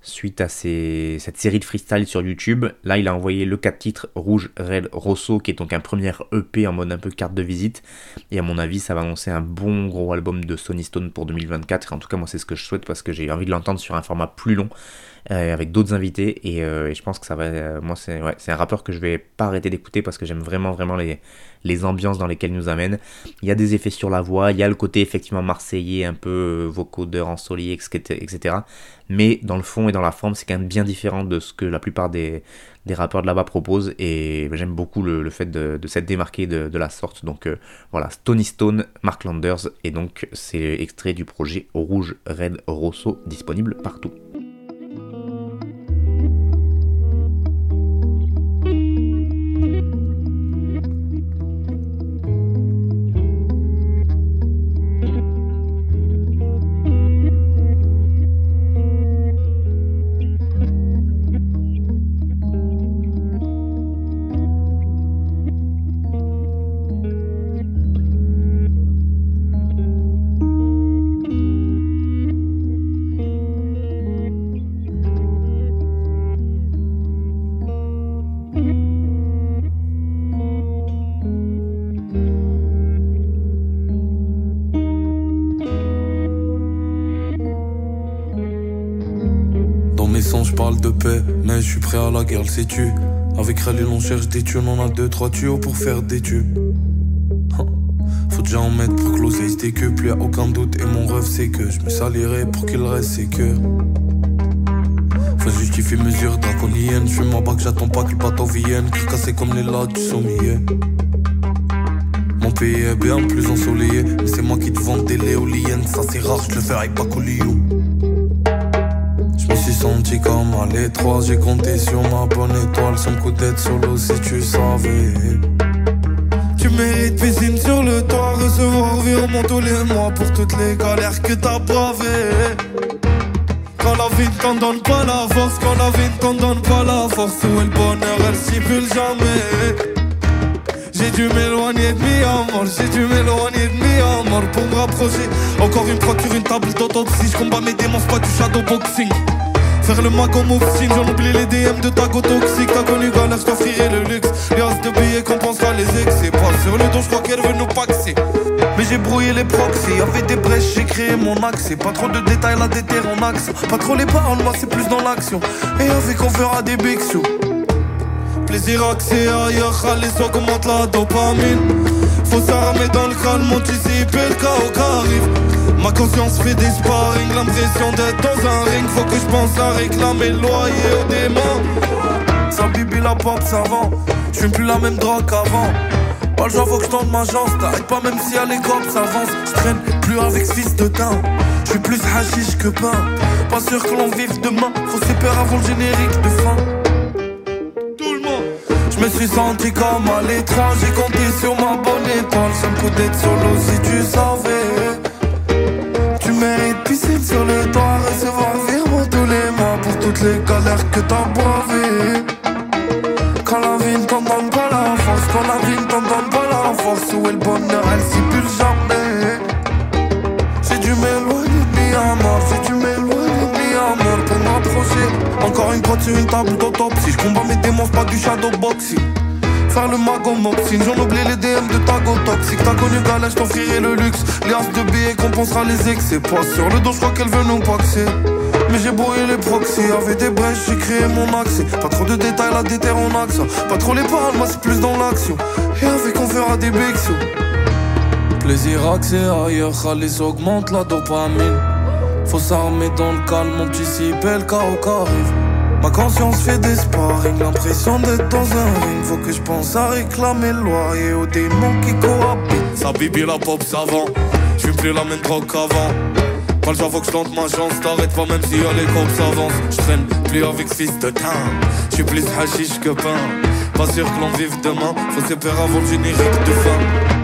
suite à ces, cette série de freestyle sur YouTube, là il a envoyé le 4 titres Rouge, Red, Rosso, qui est donc un premier EP en mode un peu carte de visite. Et à mon avis, ça va annoncer un bon gros album de Sony Stone pour 2024. Et en tout cas, moi c'est ce que je souhaite parce que j'ai envie de l'entendre sur un format plus long avec d'autres invités et, je pense que ça va. moi, c'est un rappeur que je vais pas arrêter d'écouter parce que j'aime vraiment, vraiment les, ambiances dans lesquelles il nous amène. Il y a des effets sur la voix, il y a le côté effectivement marseillais, un peu vocodeur ensoleillé, etc. Mais dans le fond et dans la forme, c'est quand même bien différent de ce que la plupart des, des rappeurs de là-bas proposent et j'aime beaucoup le, fait de, s'être démarqué de, la sorte. Donc voilà, Stony Stone, Mark Landers et donc c'est extrait du projet Rouge Red Rosso disponible partout. À la guerre, le sais-tu Avec Rallye, on cherche des tunes, on a deux, trois tuyaux pour faire des tubes. Hein. Faut déjà en mettre pour closer se décuple, y'a aucun doute. Et mon rêve, c'est que je me salirai pour qu'il reste ses cœurs. Faut justifier mesure draconienne. Je ma bac, j'attends pas que le bateau vienne. Cassé comme les lacs du sommier. Mon pays est bien plus ensoleillé. Mais c'est moi qui te vends des léoliennes. Ça c'est rare, je le fais avec Pacolio suis senti comme à l'étroit, j'ai compté sur ma bonne étoile, sans coup d'être solo si tu savais. Tu mérites piscine sur le toit, recevoir virement tous les mois pour toutes les galères que t'as bravées. Quand la vie ne t'en donne pas la force, quand la vie ne t'en donne pas la force, où est le bonheur, elle s'y jamais. J'ai dû m'éloigner de mi mort, j'ai dû m'éloigner de mi mort pour me rapprocher. Encore une procure, une table d'autopsie, je combats mes démons, pas du shadow boxing. Faire le mag en signe, j'en oublie les DM de ta go toxique. T'as connu galère, j't'offrirai le luxe. Les as de billets compensera les excès. Pas sur le dos, j'crois qu'elle veut nous paxer. Mais j'ai brouillé les proxys, y'avait des brèches, j'ai créé mon accès. Pas trop de détails, la déterre en axe. Pas trop les paroles, moi c'est plus dans l'action. Et avec on fera des big Plaisir accès ailleurs, les augmente la dopamine. Faut s'armer dans le calme, anticiper le chaos arrive. Ma conscience fait des sparring, l'impression d'être dans un ring. Faut que je pense à réclamer le loyer au démon. Sans bibi la porte savant, je plus la même drogue qu'avant. Pas le genre, faut que je tente ma chance. T'arrêtes pas même si à l'école s'avance. Je traîne plus avec ce fils de teint. Je suis plus hashish que pain. Pas sûr que l'on vive demain. Faut ses peurs avant le générique de fin. Tout le monde. Je me suis senti comme à. J'ai compté sur ma bonne étoile. Ça me coûte d'être solo si tu savais toutes les galères que t'as bravées Quand la vie ne t'en donne pas la force Quand la vie ne t'en donne pas la force Où est le bonheur, elle s'y pule jamais J'ai dû m'éloigner de mort J'ai dû m'éloigner de mort Pour m'approcher Encore une fois sur une table d'autopsie Je combats mes démons, pas du shadowboxing Faire le mago moxine, j'en oublie les DM de Tago toxique. T'as connu Galère, j't'offrirai le luxe. Les as de billets compensera les excès. Pas sur le dos, j'crois qu'elle veut nous paxer. Mais j'ai brouillé les proxys, avec des brèches, j'ai créé mon accès. Pas trop de détails, la déterre en axe. Pas trop les paroles, moi c'est plus dans l'action. Et avec on fera des big Plaisir accès ailleurs, les augmente la dopamine. Faut s'armer dans le calme, anticiper le chaos qui arrive. Ma conscience fait des sparring, l'impression d'être dans un ring. Faut que je pense à réclamer le loyer aux démons qui cohabitent. Ça bibi la pop savant, suis plus la même drogue qu'avant. Pas le genre faut que je tente ma chance, t'arrêtes pas même si y'a les cops s'avancent. Je traîne plus avec fils de teint, je suis plus hashish que pain. Pas sûr que l'on vive demain, faut faire avant le générique de fin.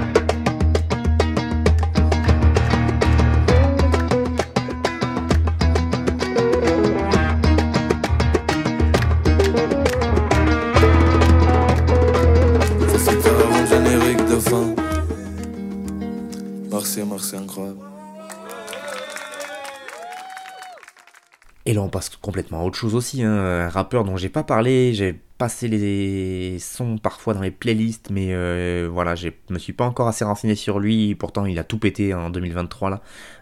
Complètement autre chose aussi. Hein. Un rappeur dont j'ai pas parlé, j'ai passer les sons parfois dans les playlists, mais euh, voilà, je me suis pas encore assez renseigné sur lui. Pourtant, il a tout pété en 2023 là.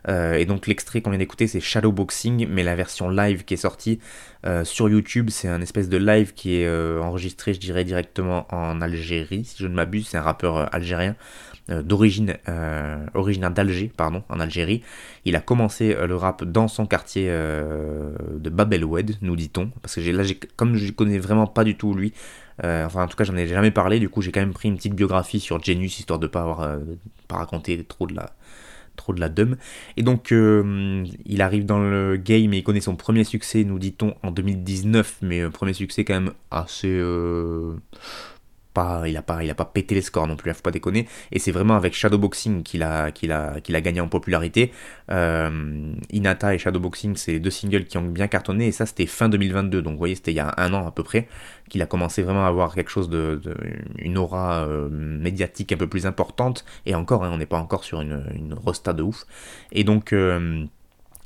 Euh, et donc l'extrait qu'on vient d'écouter, c'est Shadowboxing, mais la version live qui est sortie euh, sur YouTube, c'est un espèce de live qui est enregistré, je dirais directement en Algérie, si je ne m'abuse. C'est un rappeur algérien d'origine euh, originaire d'Alger, pardon, en Algérie. Il a commencé euh, le rap dans son quartier de Bab el Oued, nous dit-on, parce que là, comme je connais vraiment pas du tout lui, enfin en tout cas j'en ai jamais parlé, du coup j'ai quand même pris une petite biographie sur Genius histoire de pas avoir pas raconter trop de la trop de la dum. Et donc il arrive dans le game et il connaît son premier succès, nous dit-on, en 2019, mais premier succès quand même assez il a pas, il a pas pété les scores non plus, il faut pas déconner. Et c'est vraiment avec Shadowboxing qu'il a, qu'il a, qu'il a gagné en popularité. Euh, Inata et Shadowboxing, c'est deux singles qui ont bien cartonné, et ça c'était fin 2022, donc vous voyez, c'était il y a un an à peu près qu'il a commencé vraiment à avoir quelque chose de, une aura euh, médiatique un peu plus importante. Et encore, hein, on n'est pas encore sur une, une de ouf. Et donc euh,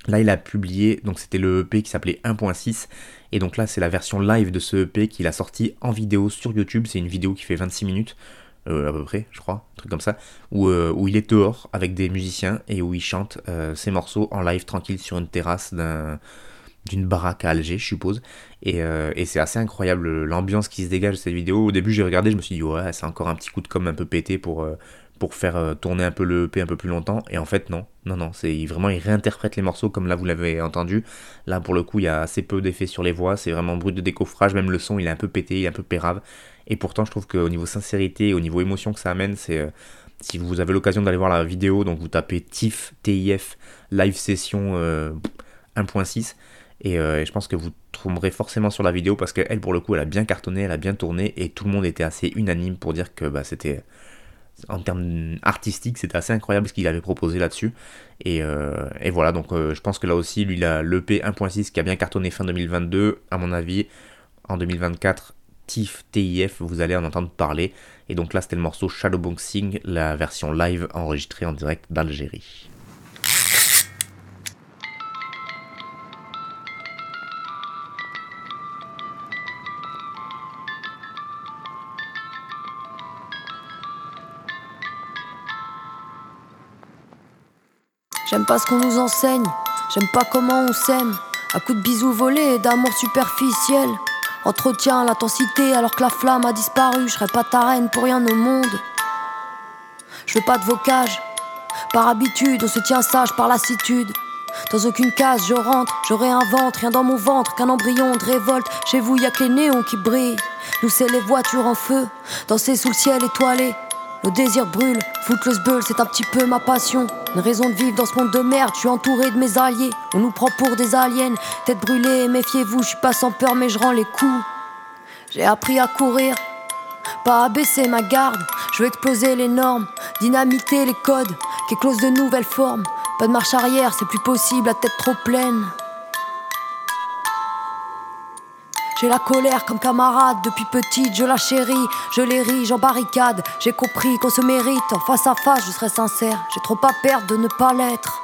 Là, il a publié, donc c'était le EP qui s'appelait 1.6, et donc là, c'est la version live de ce EP qu'il a sorti en vidéo sur YouTube. C'est une vidéo qui fait 26 minutes, euh, à peu près, je crois, un truc comme ça, où, euh, où, il est dehors avec des musiciens et où il chante euh, ses morceaux en live tranquille sur une terrasse d'une baraque à Alger, je suppose. Et, et c'est assez incroyable l'ambiance qui se dégage de cette vidéo. Au début, j'ai regardé, je me suis dit, ouais, c'est encore un petit coup de com' un peu pété pour, pour faire euh, tourner un peu le EP un peu plus longtemps. Et en fait, non, non, non, c'est vraiment, il réinterprète les morceaux comme là vous l'avez entendu. Là, pour le coup, il y a assez peu d'effets sur les voix, c'est vraiment brut de décoffrage, même le son, il est un peu pété, il est un peu pérave. Et pourtant, je trouve qu'au niveau sincérité, au niveau émotion que ça amène, c'est. Euh, si vous avez l'occasion d'aller voir la vidéo, donc vous tapez TIF, TIF, live session 1.6. Euh, et, je pense que vous tomberez forcément sur la vidéo parce qu'elle, pour le coup, elle a bien cartonné, elle a bien tourné et tout le monde était assez unanime pour dire que bah, c'était en termes artistiques, c'était assez incroyable ce qu'il avait proposé là-dessus. Et, euh, voilà, donc euh, je pense que là aussi, lui, l'EP 1.6 qui a bien cartonné fin 2022, à mon avis, en 2024, TIF, TIF, vous allez en entendre parler. Et donc là, c'était le morceau Shadowboxing, la version live enregistrée en direct d'Algérie. J'aime pas ce qu'on nous enseigne, j'aime pas comment on s'aime. À coups de bisous volés d'amour superficiel. Entretien l'intensité alors que la flamme a disparu. Je serais pas ta reine pour rien au monde. Je veux pas de vocage. Par habitude, on se tient sage par lassitude. Dans aucune case, je rentre, je réinvente, rien dans mon ventre qu'un embryon de révolte. Chez vous, y a que les néons qui brillent. Nous, c'est les voitures en feu, danser sous le ciel étoilé. Nos désirs brûlent, Footloose Bull, c'est un petit peu ma passion. Une raison de vivre dans ce monde de merde, je suis entouré de mes alliés. On nous prend pour des aliens, tête brûlée, méfiez-vous, je suis pas sans peur, mais je rends les coups. J'ai appris à courir, pas à baisser ma garde. Je veux exploser les normes, dynamiter les codes, qu'éclose de nouvelles formes. Pas de marche arrière, c'est plus possible, la tête trop pleine. J'ai la colère comme camarade depuis petite, je la chéris, je les j'en barricade. J'ai compris qu'on se mérite, en face à face, je serai sincère. J'ai trop à perdre de ne pas l'être.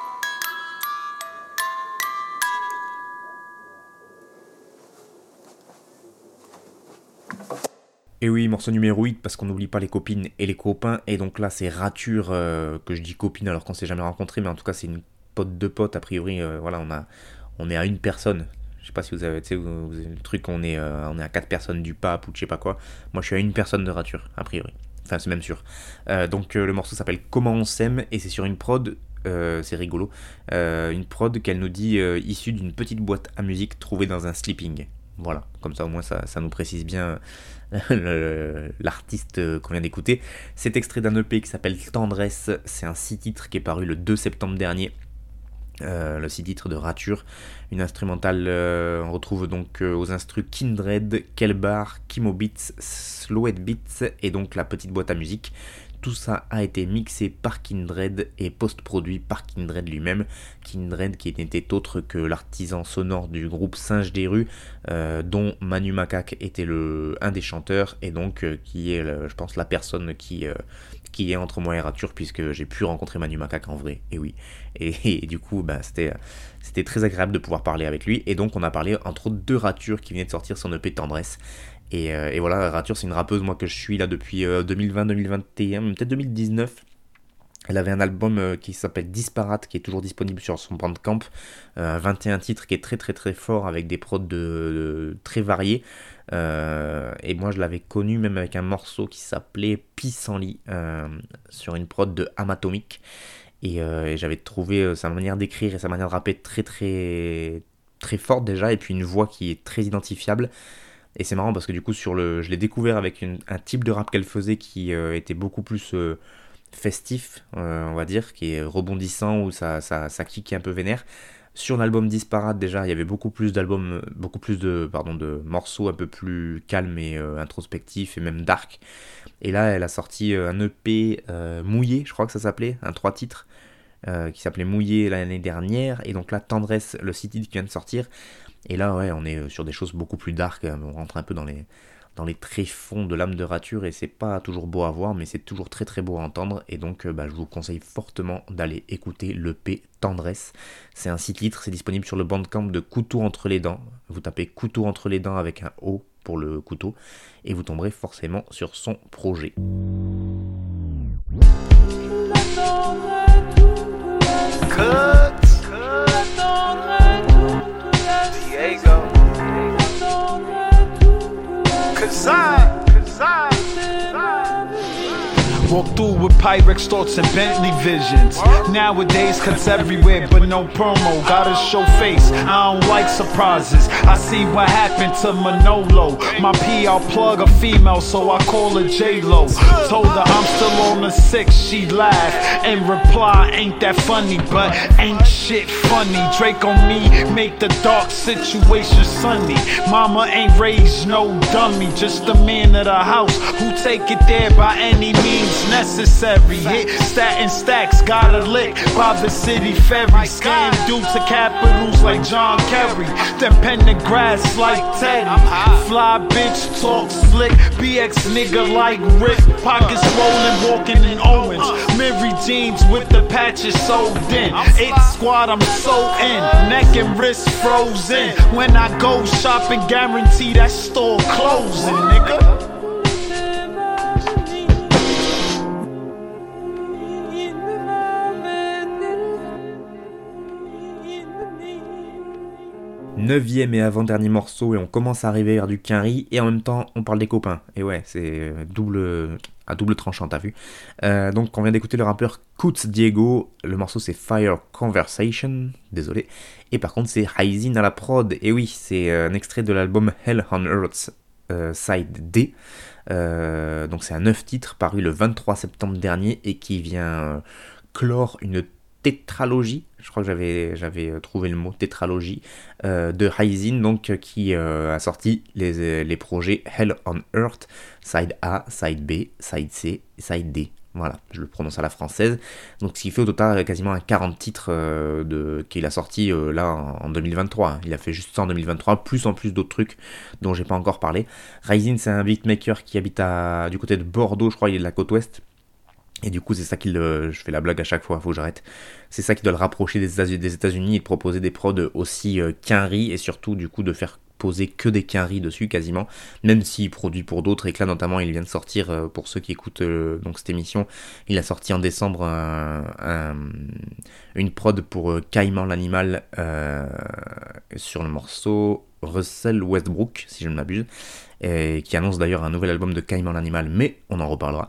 Et oui, morceau numéro 8, parce qu'on n'oublie pas les copines et les copains. Et donc là, c'est rature, euh, que je dis copine alors qu'on s'est jamais rencontré, mais en tout cas, c'est une pote de pote. A priori, euh, voilà, on est à une personne je sais pas si vous avez, vous, le truc, on est, euh, on est à 4 personnes du pape ou je sais pas quoi. Moi, je suis à une personne de rature, a priori. Enfin, c'est même sûr. Euh, donc, euh, le morceau s'appelle Comment on s'aime et c'est sur une prod, c'est rigolo, une prod qu'elle nous dit issue d'une petite boîte à musique trouvée dans un sleeping. Voilà, comme ça au moins ça, ça nous précise bien l'artiste qu'on vient d'écouter. C'est extrait d'un EP qui s'appelle Tendresse, c'est un six titres qui est paru le 2 septembre dernier euh, le six titre de Rature, une instrumentale, euh, on retrouve donc euh, aux instrus Kindred, Kelbar, Kimobits, Slowed Beats et donc la petite boîte à musique. Tout ça a été mixé par Kindred et post-produit par Kindred lui-même. Kindred qui n'était autre que l'artisan sonore du groupe Singe des rues, dont Manu Macaque était le, un des chanteurs et donc qui est, je pense, la personne qui qui est entre moi et Rature, puisque j'ai pu rencontrer Manu Macaque en vrai, et oui. Et, du coup, bah, c'était, c'était très agréable de pouvoir parler avec lui, et donc on a parlé entre autres de Rature qui venait de sortir son EP Tendresse, Et, et voilà, Rature, c'est une rappeuse, moi, que je suis là depuis 2020-2021, peut-être 2019. Elle avait un album euh, qui s'appelle Disparate, qui est toujours disponible sur son bandcamp. Euh, 21 titres qui est très très très fort avec des prods de, très variés. Euh, et moi je l'avais connu même avec un morceau qui s'appelait Pissenlit euh, sur une prod de Amatomic. Et, et j'avais trouvé sa manière d'écrire et sa manière de rapper très très très forte déjà. Et puis une voix qui est très identifiable. Et c'est marrant parce que du coup sur le, je l'ai découvert avec un type de rap qu'elle faisait qui était beaucoup plus festif, euh, on va dire, qui est rebondissant ou ça, ça, ça kick un peu vénère. Sur l'album Disparate, déjà, il y avait beaucoup plus d'albums, beaucoup plus de, pardon, de morceaux un peu plus calmes et euh, introspectifs et même dark. Et là, elle a sorti euh, un EP mouillé, je crois que ça s'appelait, un trois titres, qui s'appelait Mouillé l'année dernière. Et donc là, Tendresse, le city qui vient de sortir. Et là, ouais, on est sur des choses beaucoup plus dark. On rentre un peu dans les, dans les tréfonds de l'âme de rature et c'est pas toujours beau à voir mais c'est toujours très très beau à entendre et donc euh, bah, je vous conseille fortement d'aller écouter le P Tendresse. C'est un site litre, c'est disponible sur le bandcamp de Couteau entre les dents. Vous tapez Couteau entre les dents avec un O pour le couteau et vous tomberez forcément sur son projet. Cause I, cause I Walk through with Pyrex thoughts and Bentley visions. Nowadays, cuts everywhere, but no promo. Gotta show face, I don't like surprises. I see what happened to Manolo. My PR plug a female, so I call her J-Lo. Told her I'm still on the six, she laughed and reply, ain't that funny, but ain't shit funny. Drake on me, make the dark situation sunny. Mama ain't raised no dummy, just a man of the house who take it there by any means necessary. Hit statin stacks, got a lick by the city ferry. Scam due to capitals like John Kerry. Then pen the grass like Teddy. Fly bitch, talk slick. BX nigga like Rick. Pockets rolling, walking in Owens. Mary jeans with the patches sewed in. Eight squad, I'm so in. Neck and wrist frozen. When I go shopping, guarantee that store closing, nigga. Neuvième et avant-dernier morceau et on commence à arriver vers du quinri et en même temps on parle des copains. Et ouais, c'est double à double tranchant, t'as vu. Euh, donc on vient d'écouter le rappeur Kutz Diego, le morceau c'est Fire Conversation, désolé. Et par contre c'est Ryzin à la prod, et oui, c'est un extrait de l'album Hell on Earth euh, Side D. Euh, donc c'est un neuf titre paru le 23 septembre dernier et qui vient clore une tétralogie, je crois que j'avais, euh, trouvé le mot tétralogie, euh, de Ryzen, donc euh, qui a sorti les, projets Hell on Earth, Side A, Side B, Side C, Side D. Voilà, je le prononce à la française. Donc ce qui fait au total quasiment un 40 titres qu'il a sorti là en, 2023. Il a fait juste ça en 2023, plus en plus d'autres trucs dont j'ai pas encore parlé. Ryzen c'est un beatmaker qui habite à, du côté de Bordeaux, je crois, il est de la côte ouest. Et du coup, c'est ça qui le. Je fais la blague à chaque fois, faut que j'arrête. C'est ça qui doit le rapprocher des États-Unis et proposer des prods aussi euh, et surtout, du coup, de faire poser que des quinries dessus quasiment, même s'il produit pour d'autres et que là notamment il vient de sortir euh, pour ceux qui écoutent euh, donc cette émission, il a sorti en décembre une prod pour euh, Caïman l'animal sur le morceau Russell Westbrook si je ne m'abuse, qui annonce d'ailleurs un nouvel album de Caïman l'animal, mais on en reparlera.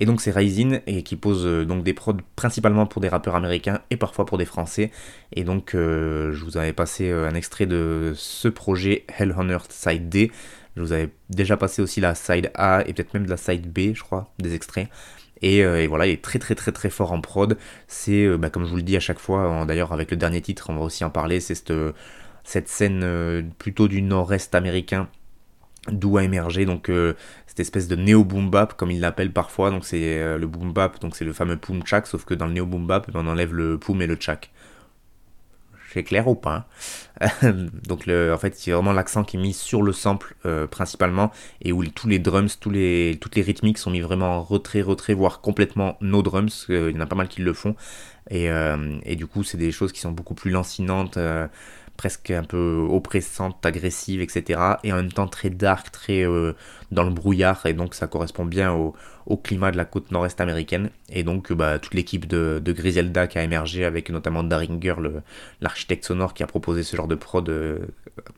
Et donc c'est Ryzen et qui pose euh, donc des prods principalement pour des rappeurs américains et parfois pour des français. Et donc euh, je vous avais passé euh, un extrait de ce projet Hell Earth Side D. Je vous avais déjà passé aussi la side A et peut-être même de la side B, je crois, des extraits. Et, voilà, il est très très très très fort en prod. C'est, bah, comme je vous le dis à chaque fois, d'ailleurs avec le dernier titre, on va aussi en parler, c'est cette, cette scène plutôt du nord-est américain d'où a émergé donc espèce de néo boom bap comme ils l'appellent parfois. Donc c'est euh, le boom bap donc c'est le fameux poum chak sauf que dans le néo boom bap on enlève le poum et le chak c'est clair ou pas hein donc le, en fait c'est vraiment l'accent qui est mis sur le sample euh, principalement et où tous les drums tous les toutes les rythmiques sont mis vraiment en retrait retrait voire complètement no drums il y en a pas mal qui le font. Et, et du coup c'est des choses qui sont beaucoup plus lancinantes presque un peu oppressante, agressive, etc. Et en même temps très dark, très euh, dans le brouillard, et donc ça correspond bien au, climat de la côte nord-est américaine. Et donc bah, toute l'équipe de, Griselda qui a émergé, avec notamment Daringer, l'architecte sonore qui a proposé ce genre de prod euh,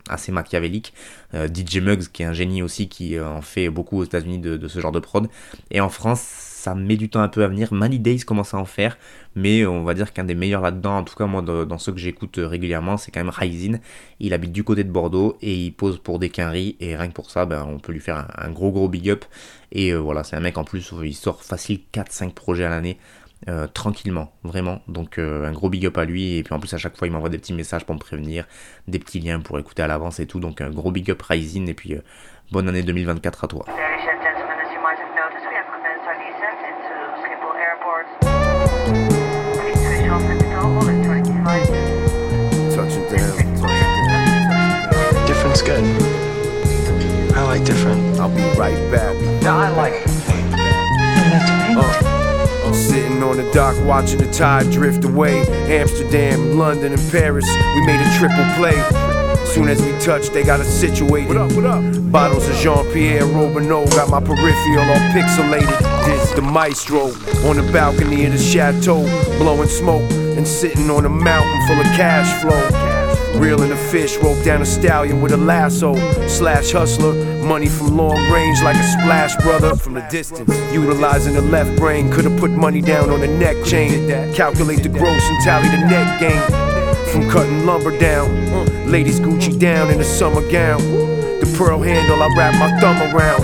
assez machiavélique. Euh, DJ Muggs qui est un génie aussi, qui en fait beaucoup aux États-Unis de, ce genre de prod. Et en France, ça met du temps un peu à venir. Money Days commence à en faire, mais on va dire qu'un des meilleurs là-dedans, en tout cas moi dans ceux que j'écoute euh, régulièrement, c'est quand même Ryzen. Il habite du côté de Bordeaux et il pose pour des quinries et rien que pour ça, ben, on peut lui faire un, gros gros big up. Et euh, voilà, c'est un mec en plus, il sort facile 4-5 projets à l'année. Euh, tranquillement, vraiment. Donc un gros big up à lui. Et puis en plus à chaque fois il m'envoie des petits messages pour me prévenir, des petits liens pour écouter à l'avance et tout. Donc un gros big up Ryzen et puis bonne année 2024 à toi. good. I like different. I'll be right back. No, I like on the dock watching the tide drift away. Amsterdam, London, and Paris. We made a triple play. Soon as we touch, they got us situated. What up, what up? Bottles of Jean Pierre Robinot got my peripheral all pixelated. This the maestro on the balcony of the chateau, blowing smoke and sitting on a mountain full of cash flow. Reeling a fish, rope down a stallion with a lasso. Slash hustler, money from long range like a splash brother from the distance. Utilizing the left brain, could've put money down on the neck chain. Calculate the gross and tally the net gain. From cutting lumber down, uh, ladies Gucci down in a summer gown. The pearl handle, I wrap my thumb around.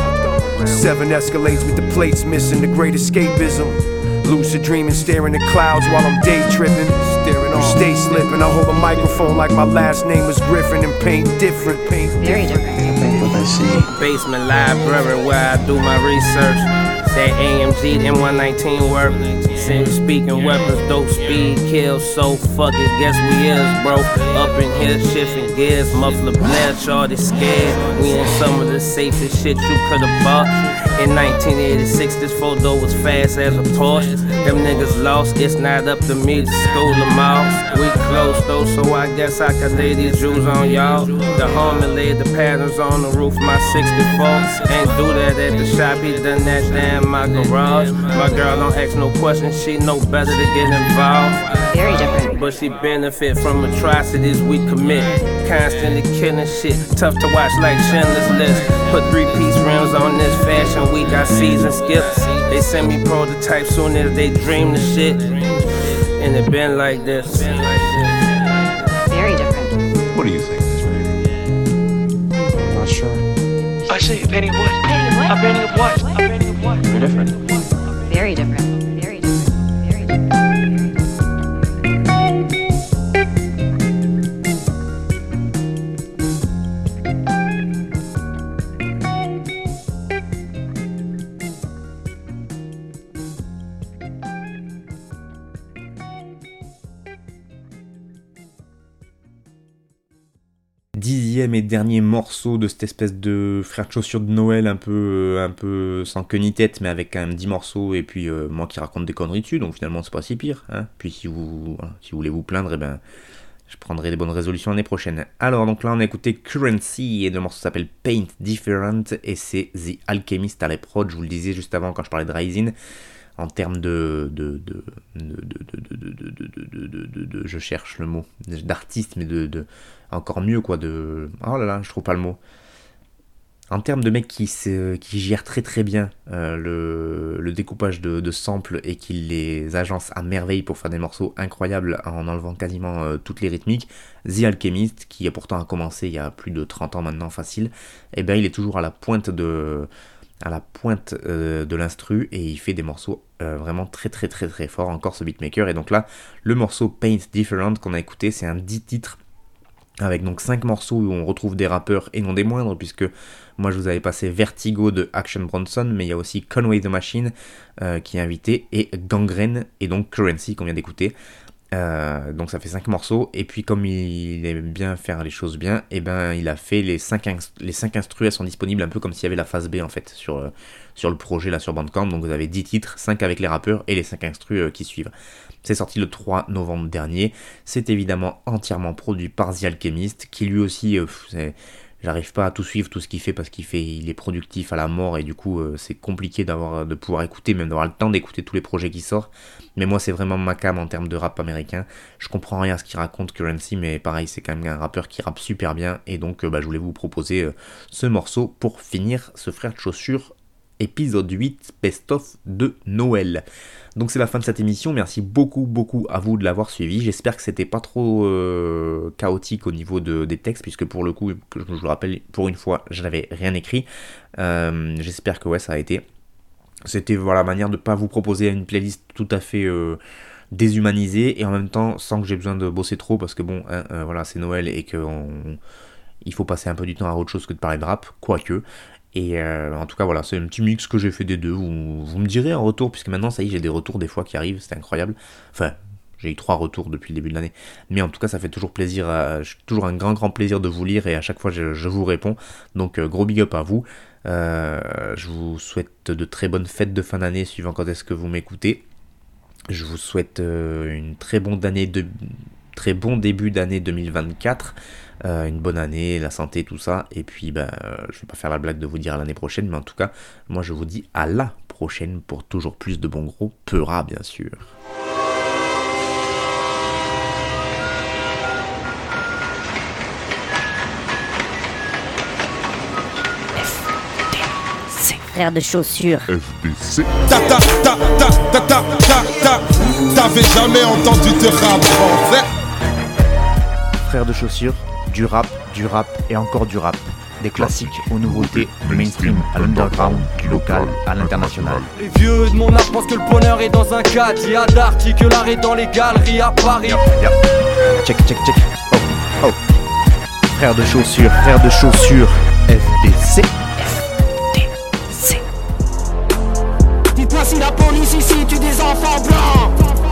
Seven escalades with the plates missing, the great escapism. Lucid dreaming, staring at clouds while I'm day tripping. Staring on stay slipping. I hold a microphone like my last name was Griffin and paint different. Paint Very different. What I see. Basement library where I do my research. That AMG M119 work. Since speaking weapons, dope speed, kill, so fuck it, guess we is, bro. Up in here, shifting gears, muffler blare, shorty scared. We in some of the safest shit you could've bought. In 1986, this photo was fast as a Porsche. Them niggas lost, it's not up to me to school them all. We close though, so I guess I can lay these jewels on y'all. The homie laid the patterns on the roof, my 64. Ain't do that at the shop, he done that damn my garage. My girl don't ask no questions she know better to get involved. Very different. But she benefit from atrocities we commit. Constantly killing shit, tough to watch like Schindler's List. Put three piece rims on this fashion week, I season skips. They send me prototypes soon as they dream the shit. And it been like this. Very different. What do you think? I'm not sure. I say a penny of what? Penny of what? A penny of what? A penny of what? Very different. Very different. Dernier morceau de cette espèce de frère de chaussures de Noël un peu, euh, un peu sans queue ni tête, mais avec quand même 10 morceaux et puis euh, moi qui raconte des conneries dessus, donc finalement c'est pas si pire. Hein. Puis si vous, si vous voulez vous plaindre, eh ben, je prendrai des bonnes résolutions l'année prochaine. Alors donc là on a écouté Currency et le morceau s'appelle Paint Different et c'est The Alchemist à l'épreuve, je vous le disais juste avant quand je parlais de Rising en termes de de, de, je cherche le mot d'artiste mais de, encore mieux quoi de oh là là je trouve pas le mot en termes de mecs qui, qui gèrent très très bien le, le, découpage de, samples et qui les agencent à merveille pour faire des morceaux incroyables en enlevant quasiment toutes les rythmiques, The Alchemist, qui a pourtant a commencé il y a plus de 30 ans maintenant facile, et eh il est toujours à la pointe de, à la pointe de l'instru et il fait des morceaux vraiment très très très très forts encore ce beatmaker et donc là le morceau Paint Different qu'on a écouté c'est un 10 titres avec donc 5 morceaux où on retrouve des rappeurs et non des moindres, puisque moi je vous avais passé Vertigo de Action Bronson, mais il y a aussi Conway the Machine euh, qui est invité, et Gangrene, et donc Currency qu'on vient d'écouter. Euh, donc ça fait 5 morceaux. Et puis comme il aime bien faire les choses bien, et eh ben il a fait les 5 les cinq instrus, elles sont disponibles un peu comme s'il y avait la phase B en fait sur, euh, sur le projet là sur Bandcamp. Donc vous avez 10 titres, 5 avec les rappeurs et les 5 instrus euh, qui suivent. C'est sorti le 3 novembre dernier. C'est évidemment entièrement produit par The Alchemist, qui lui aussi, j'arrive pas à tout suivre tout ce qu'il fait parce qu'il fait il est productif à la mort et du coup euh, c'est compliqué d'avoir de pouvoir écouter même d'avoir le temps d'écouter tous les projets qui sortent. Mais moi c'est vraiment ma cam en termes de rap américain. Je comprends rien à ce qu'il raconte Currency mais pareil c'est quand même un rappeur qui rappe super bien. Et donc euh, bah, je voulais vous proposer euh, ce morceau pour finir ce frère de chaussures épisode 8 best-of de Noël. Donc c'est la fin de cette émission, merci beaucoup beaucoup à vous de l'avoir suivi, j'espère que c'était pas trop euh, chaotique au niveau de, des textes, puisque pour le coup, je vous le rappelle, pour une fois, je n'avais rien écrit, euh, j'espère que ouais ça a été. C'était la manière de ne pas vous proposer une playlist tout à fait... Euh, déshumanisée et en même temps sans que j'ai besoin de bosser trop parce que bon hein, voilà c'est Noël et que il faut passer un peu du temps à autre chose que de parler de rap, quoique. Et euh, en tout cas, voilà, c'est un petit mix que j'ai fait des deux. Vous, me direz en retour, puisque maintenant, ça y est, j'ai des retours des fois qui arrivent, c'est incroyable. Enfin, j'ai eu trois retours depuis le début de l'année. Mais en tout cas, ça fait toujours plaisir, toujours un grand, grand plaisir de vous lire et à chaque fois, je, vous réponds. Donc, euh, gros big up à vous. Euh, je vous souhaite de très bonnes fêtes de fin d'année, suivant quand est-ce que vous m'écoutez. Je vous souhaite une très bonne année de, très bon début d'année 2024. Euh, une bonne année, la santé, tout ça. Et puis, ben, euh, je vais pas faire la blague de vous dire à l'année prochaine, mais en tout cas, moi je vous dis à la prochaine pour toujours plus de bons gros Peura, bien sûr. frère de chaussures. FBC. Ta ta ta ta ta ta ta ta. T'avais jamais entendu de rap français. Frère de chaussures du rap, du rap et encore du rap. Des classiques aux nouveautés, du mainstream à l'underground, du local à l'international. Les vieux de mon âge pensent que le bonheur est dans un cadre. Il y a d'artis que l'art est dans les galeries à Paris. Yep. Check, check, check. Oh, oh. Frère de chaussures, frère de chaussures. FDC. FDC. Dites-moi si la police ici tue des enfants blancs.